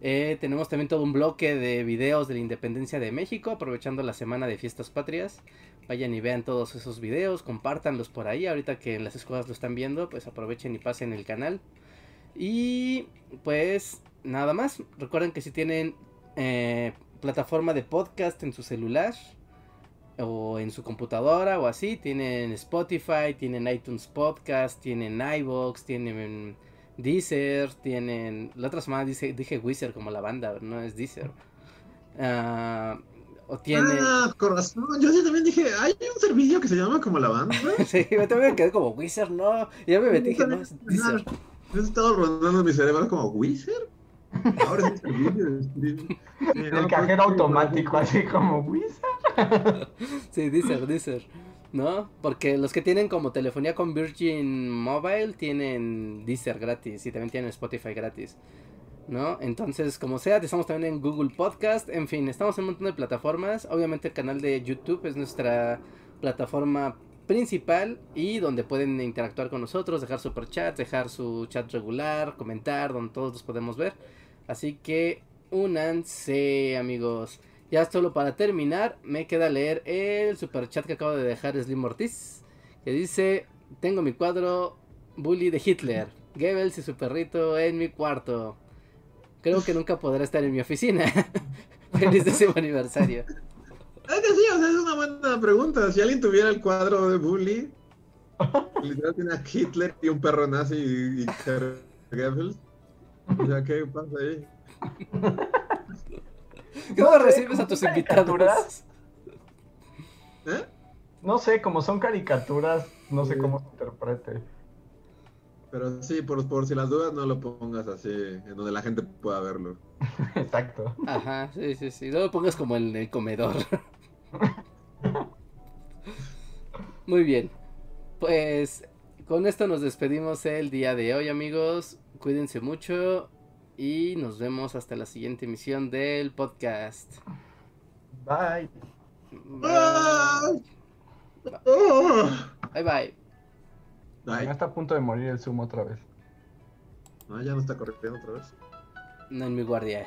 Eh, tenemos también todo un bloque de videos de la independencia de México, aprovechando la semana de fiestas patrias. Vayan y vean todos esos videos, compártanlos por ahí. Ahorita que las escuelas lo están viendo, pues aprovechen y pasen el canal. Y pues nada más. Recuerden que si tienen eh, plataforma de podcast en su celular o en su computadora o así, tienen Spotify, tienen iTunes Podcast, tienen iVoox, tienen Deezer, tienen... La otra semana dije, dije Wizard como la banda, no es Deezer. Uh, o tiene... Ah, corazón. Yo sí también dije, hay un servicio que se llama como la banda. sí, yo también me quedé como Wizard, no. Y ya me metí, dije, no, es Deezer. Yo estaba rondando mi cerebro como Wizard. Ahora es el El cajero automático, así como Wizard. sí, Deezer, Deezer. ¿No? Porque los que tienen como telefonía con Virgin Mobile tienen Deezer gratis y también tienen Spotify gratis. ¿No? Entonces, como sea, estamos también en Google Podcast. En fin, estamos en un montón de plataformas. Obviamente el canal de YouTube es nuestra plataforma principal y donde pueden interactuar con nosotros, dejar super chat, dejar su chat regular, comentar, donde todos los podemos ver. Así que únanse, amigos. Ya solo para terminar, me queda leer el super chat que acabo de dejar Slim Ortiz, que dice, tengo mi cuadro Bully de Hitler, Goebbels y su perrito en mi cuarto. Creo que nunca podrá estar en mi oficina. Feliz décimo aniversario. Es que sí, o sea, es una buena pregunta. Si alguien tuviera el cuadro de Bully, literal tiene a Hitler y un perro nazi y, y Goebbels. O sea, ¿qué pasa ahí? ¿Cómo recibes a tus invitados? ¿Eh? No sé, como son caricaturas, no sé cómo se interprete. Pero sí, por, por si las dudas, no lo pongas así, en donde la gente pueda verlo. Exacto. Ajá, sí, sí, sí. No lo pongas como en el comedor. Muy bien. Pues con esto nos despedimos el día de hoy, amigos. Cuídense mucho Y nos vemos hasta la siguiente emisión del podcast. Bye. Bye. Bye bye. Ya está a punto de morir el Zoom otra vez. No, ya no está corriendo otra vez. No en mi guardia.